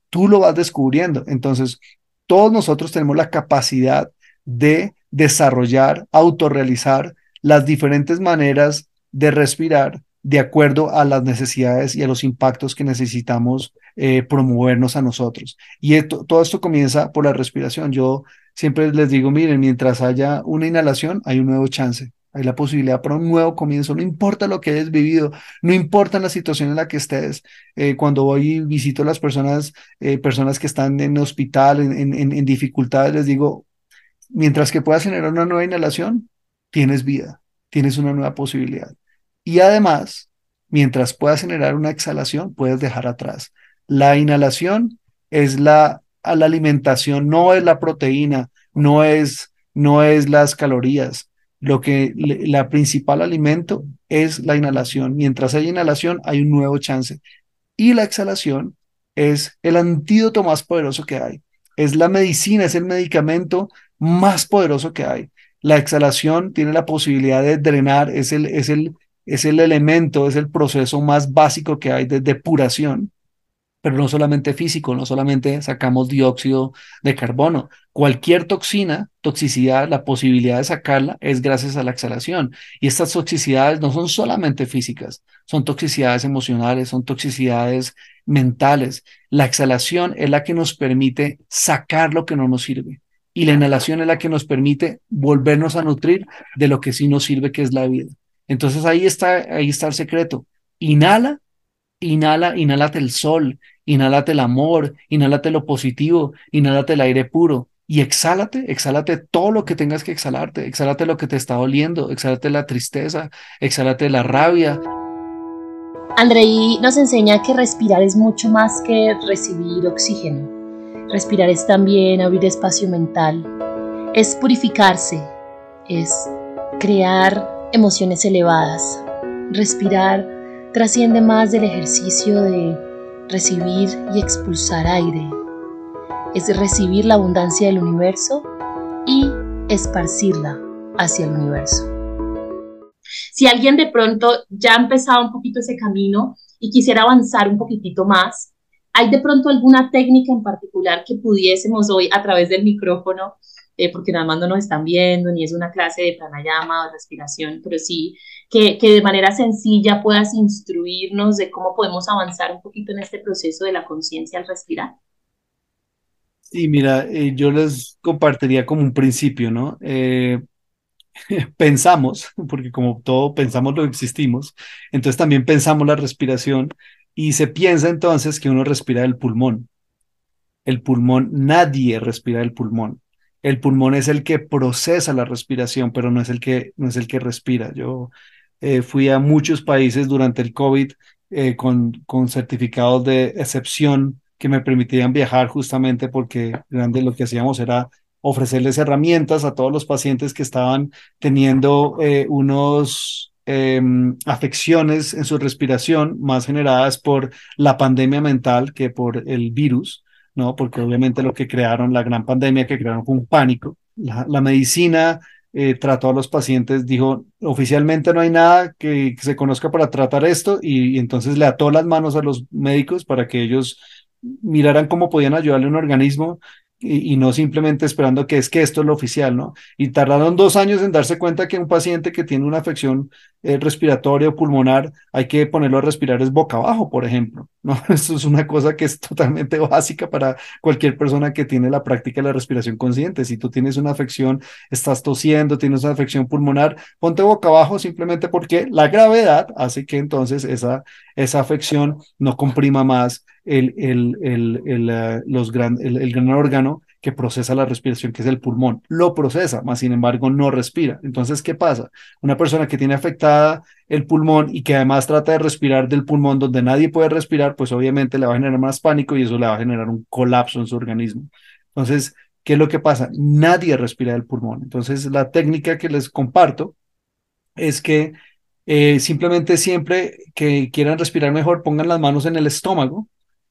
tú lo vas descubriendo. Entonces, todos nosotros tenemos la capacidad de desarrollar, autorrealizar las diferentes maneras de respirar de acuerdo a las necesidades y a los impactos que necesitamos eh, promovernos a nosotros. Y todo esto comienza por la respiración. Yo siempre les digo, miren, mientras haya una inhalación, hay un nuevo chance. Hay la posibilidad para un nuevo comienzo, no importa lo que hayas vivido, no importa la situación en la que estés. Eh, cuando voy y visito a las personas, eh, personas que están en hospital, en, en, en dificultades, les digo, mientras que puedas generar una nueva inhalación, tienes vida, tienes una nueva posibilidad. Y además, mientras puedas generar una exhalación, puedes dejar atrás. La inhalación es la, la alimentación, no es la proteína, no es, no es las calorías. Lo que la principal alimento es la inhalación. Mientras hay inhalación, hay un nuevo chance. Y la exhalación es el antídoto más poderoso que hay. Es la medicina, es el medicamento más poderoso que hay. La exhalación tiene la posibilidad de drenar, es el, es el, es el elemento, es el proceso más básico que hay de depuración, pero no solamente físico, no solamente sacamos dióxido de carbono. Cualquier toxina, toxicidad, la posibilidad de sacarla es gracias a la exhalación. Y estas toxicidades no son solamente físicas, son toxicidades emocionales, son toxicidades mentales. La exhalación es la que nos permite sacar lo que no nos sirve. Y la inhalación es la que nos permite volvernos a nutrir de lo que sí nos sirve, que es la vida. Entonces ahí está, ahí está el secreto. Inhala, inhala, inhálate el sol, inhálate el amor, inhálate lo positivo, inhálate el aire puro y exhálate, exhálate todo lo que tengas que exhalarte, exhálate lo que te está doliendo, exhálate la tristeza, exhálate la rabia. Andrei nos enseña que respirar es mucho más que recibir oxígeno. Respirar es también abrir espacio mental, es purificarse, es crear emociones elevadas. Respirar trasciende más del ejercicio de recibir y expulsar aire. Es recibir la abundancia del universo y esparcirla hacia el universo. Si alguien de pronto ya ha empezado un poquito ese camino y quisiera avanzar un poquitito más, ¿hay de pronto alguna técnica en particular que pudiésemos hoy a través del micrófono eh, porque nada más no nos están viendo, ni es una clase de pranayama o respiración, pero sí que, que, de manera sencilla puedas instruirnos de cómo podemos avanzar un poquito en este proceso de la conciencia al respirar. Sí, mira, eh, yo les compartiría como un principio, ¿no? Eh, pensamos, porque como todo pensamos lo existimos, entonces también pensamos la respiración y se piensa entonces que uno respira del pulmón. El pulmón, nadie respira del pulmón el pulmón es el que procesa la respiración, pero no es el que, no es el que respira. Yo eh, fui a muchos países durante el COVID eh, con, con certificados de excepción que me permitían viajar justamente porque grande lo que hacíamos era ofrecerles herramientas a todos los pacientes que estaban teniendo eh, unos em, afecciones en su respiración más generadas por la pandemia mental que por el virus. ¿no? Porque obviamente lo que crearon, la gran pandemia que crearon fue un pánico. La, medicina eh, trató a los pacientes, dijo, oficialmente no hay nada que, se conozca para tratar esto y, entonces le ató las manos a los médicos para que ellos miraran cómo podían ayudarle a un organismo y, no simplemente esperando que es que esto es lo oficial, ¿no? Y tardaron dos años en darse cuenta que un paciente que tiene una afección eh, respiratoria o pulmonar hay que ponerlo a respirar es boca abajo, por ejemplo, ¿no? Eso es una cosa que es totalmente básica para cualquier persona que tiene la práctica de la respiración consciente. Si tú tienes una afección, estás tosiendo, tienes una afección pulmonar, ponte boca abajo simplemente porque la gravedad hace que entonces esa, esa afección no comprima más el, el, el, el, eh, los gran, el, gran órgano que procesa la respiración, que es el pulmón. Lo procesa, más sin embargo no respira. Entonces, ¿qué pasa? Una persona que tiene afectada el pulmón y que además trata de respirar del pulmón donde nadie puede respirar, pues obviamente le va a generar más pánico y eso le va a generar un colapso en su organismo. Entonces, ¿qué es lo que pasa? Nadie respira del pulmón. Entonces, la técnica que les comparto es que eh, simplemente siempre que quieran respirar mejor, pongan las manos en el estómago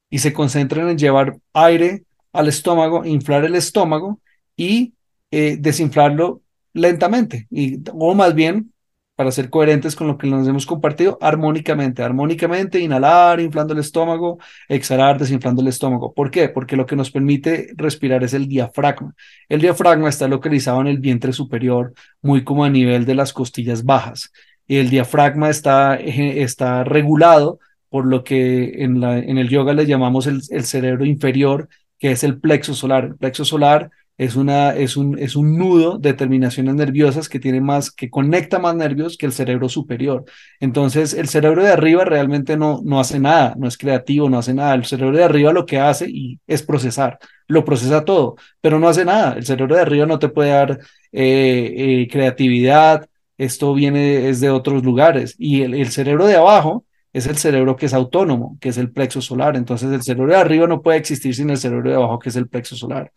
y se concentren en llevar aire al estómago, inflar el estómago y eh, desinflarlo lentamente, y, o más bien, para ser coherentes con lo que nos hemos compartido, armónicamente, armónicamente, inhalar, inflando el estómago, exhalar, desinflando el estómago. ¿Por qué? Porque lo que nos permite respirar es el diafragma. El diafragma está localizado en el vientre superior, muy como a nivel de las costillas bajas y el diafragma está, está regulado por lo que en, la, en el yoga le llamamos el, el, cerebro inferior, que es el plexo solar. El plexo solar es, una, es, un, es un nudo de terminaciones nerviosas que tiene más, que conecta más nervios que el cerebro superior. Entonces, el cerebro de arriba realmente no, no hace nada, no es creativo, no hace nada. El cerebro de arriba lo que hace y es procesar, lo procesa todo, pero no hace nada. El cerebro de arriba no te puede dar eh, eh, creatividad, esto viene es de otros lugares. Y el, cerebro de abajo es el cerebro que es autónomo, que es el plexo solar. Entonces el cerebro de arriba no puede existir sin el cerebro de abajo, que es el plexo solar.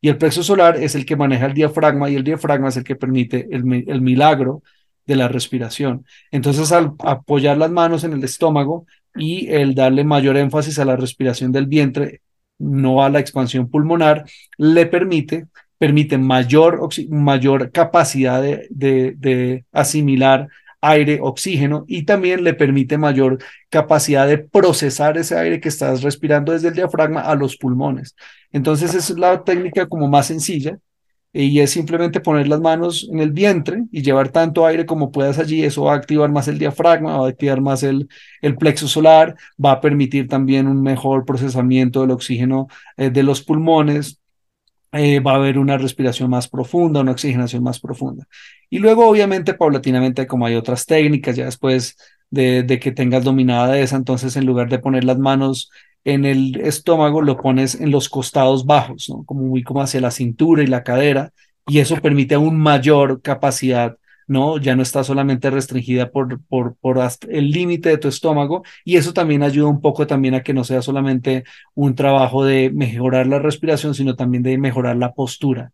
Y el plexo solar es el que maneja el diafragma y el diafragma es el que permite el, milagro de la respiración. Entonces al apoyar las manos en el estómago y el darle mayor énfasis a la respiración del vientre, no a la expansión pulmonar, le permite mayor, capacidad de, de, asimilar aire, oxígeno y también le permite mayor capacidad de procesar ese aire que estás respirando desde el diafragma a los pulmones. Entonces, es la técnica como más sencilla y es simplemente poner las manos en el vientre y llevar tanto aire como puedas allí. Eso va a activar más el diafragma, va a activar más el, el plexo solar, va a permitir también un mejor procesamiento del oxígeno eh, de los pulmones, eh, va a haber una respiración más profunda, una oxigenación más profunda. Y luego, obviamente, paulatinamente, como hay otras técnicas, ya después de, que tengas dominada esa, entonces en lugar de poner las manos en el estómago, lo pones en los costados bajos, ¿no? Como muy como hacia la cintura y la cadera, y eso permite aún mayor capacidad ¿no? Ya no está solamente restringida por, por, por el límite de tu estómago y eso también ayuda un poco también a que no sea solamente un trabajo de mejorar la respiración, sino también de mejorar la postura.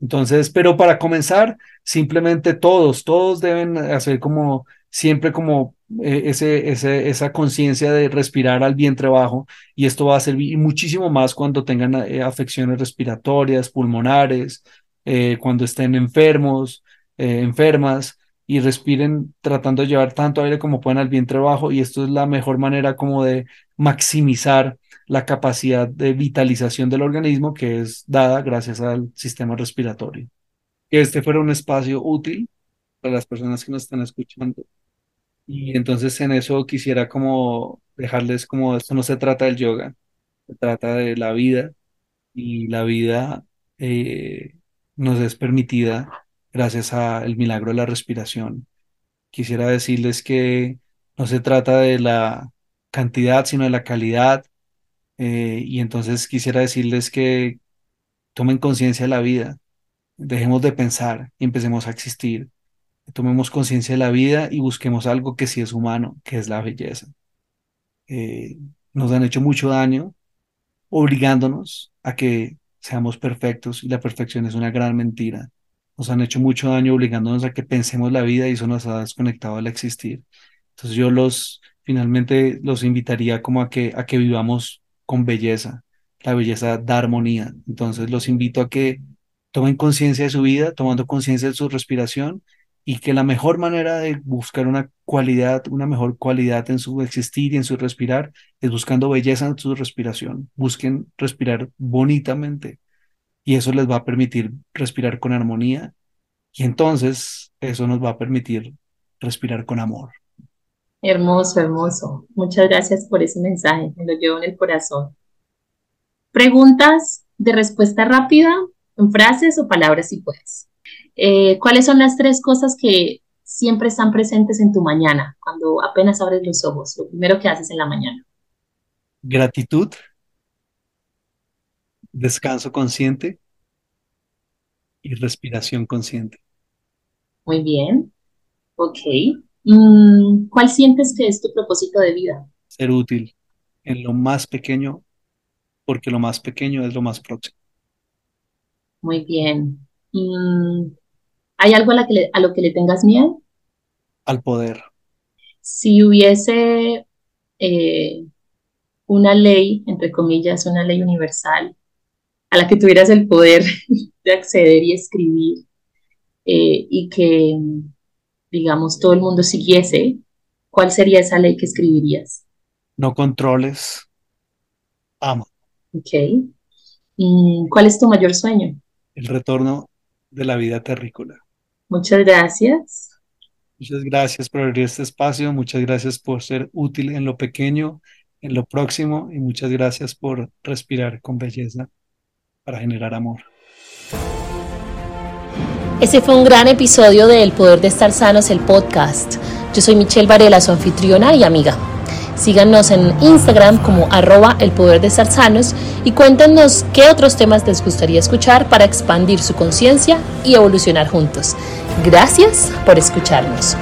Entonces, pero para comenzar, simplemente todos, todos deben hacer como siempre como eh, ese, ese, esa conciencia de respirar al vientre bajo y esto va a servir muchísimo más cuando tengan eh, afecciones respiratorias, pulmonares, eh, cuando estén enfermos, eh, enfermas y respiren tratando de llevar tanto aire como puedan al vientre bajo y esto es la mejor manera como de maximizar la capacidad de vitalización del organismo que es dada gracias al sistema respiratorio. Que este fuera un espacio útil para las personas que nos están escuchando. Y entonces en eso quisiera como dejarles como esto no se trata del yoga, se trata de la vida y la vida eh, nos es permitida gracias al milagro de la respiración. Quisiera decirles que no se trata de la cantidad, sino de la calidad. Eh, y entonces quisiera decirles que tomen conciencia de la vida, dejemos de pensar y empecemos a existir. Tomemos conciencia de la vida y busquemos algo que sí es humano, que es la belleza. Eh, nos han hecho mucho daño obligándonos a que seamos perfectos y la perfección es una gran mentira nos han hecho mucho daño obligándonos a que pensemos la vida y eso nos ha desconectado al existir. Entonces yo los finalmente los invitaría como a que a que vivamos con belleza. La belleza da armonía. Entonces los invito a que tomen conciencia de su vida, tomando conciencia de su respiración y que la mejor manera de buscar una cualidad, una mejor cualidad en su existir y en su respirar es buscando belleza en su respiración. Busquen respirar bonitamente, y eso les va a permitir respirar con armonía y entonces eso nos va a permitir respirar con amor. Hermoso, hermoso. Muchas gracias por ese mensaje, me lo llevo en el corazón. Preguntas de respuesta rápida, en frases o palabras si puedes. Eh, ¿Cuáles son las tres cosas que siempre están presentes en tu mañana, cuando apenas abres los ojos, lo primero que haces en la mañana? Gratitud, descanso consciente y respiración consciente. Muy bien. Ok. Mm, ¿Cuál sientes que es tu propósito de vida? Ser útil en lo más pequeño, porque lo más pequeño es lo más próximo. Muy bien. Mm, ¿hay algo a, la que le- a lo que le tengas miedo? Al poder. Si hubiese eh, una ley, entre comillas, una ley universal, a la que tuvieras el poder de acceder y escribir, eh, y que, digamos, todo el mundo siguiese, ¿cuál sería esa ley que escribirías? No controles. Amo. Ok. Mm, ¿cuál es tu mayor sueño? El retorno de la vida terrícola. Muchas gracias. Muchas gracias por abrir este espacio, muchas gracias por ser útil en lo pequeño, en lo próximo y muchas gracias por respirar con belleza para generar amor. Ese fue un gran episodio de El Poder de Estar Sanos, el podcast. Yo soy Michelle Varela, su anfitriona y amiga. Síganos en Instagram como arroba el poder de estar sanos y cuéntenos qué otros temas les gustaría escuchar para expandir su conciencia y evolucionar juntos. Gracias por escucharnos.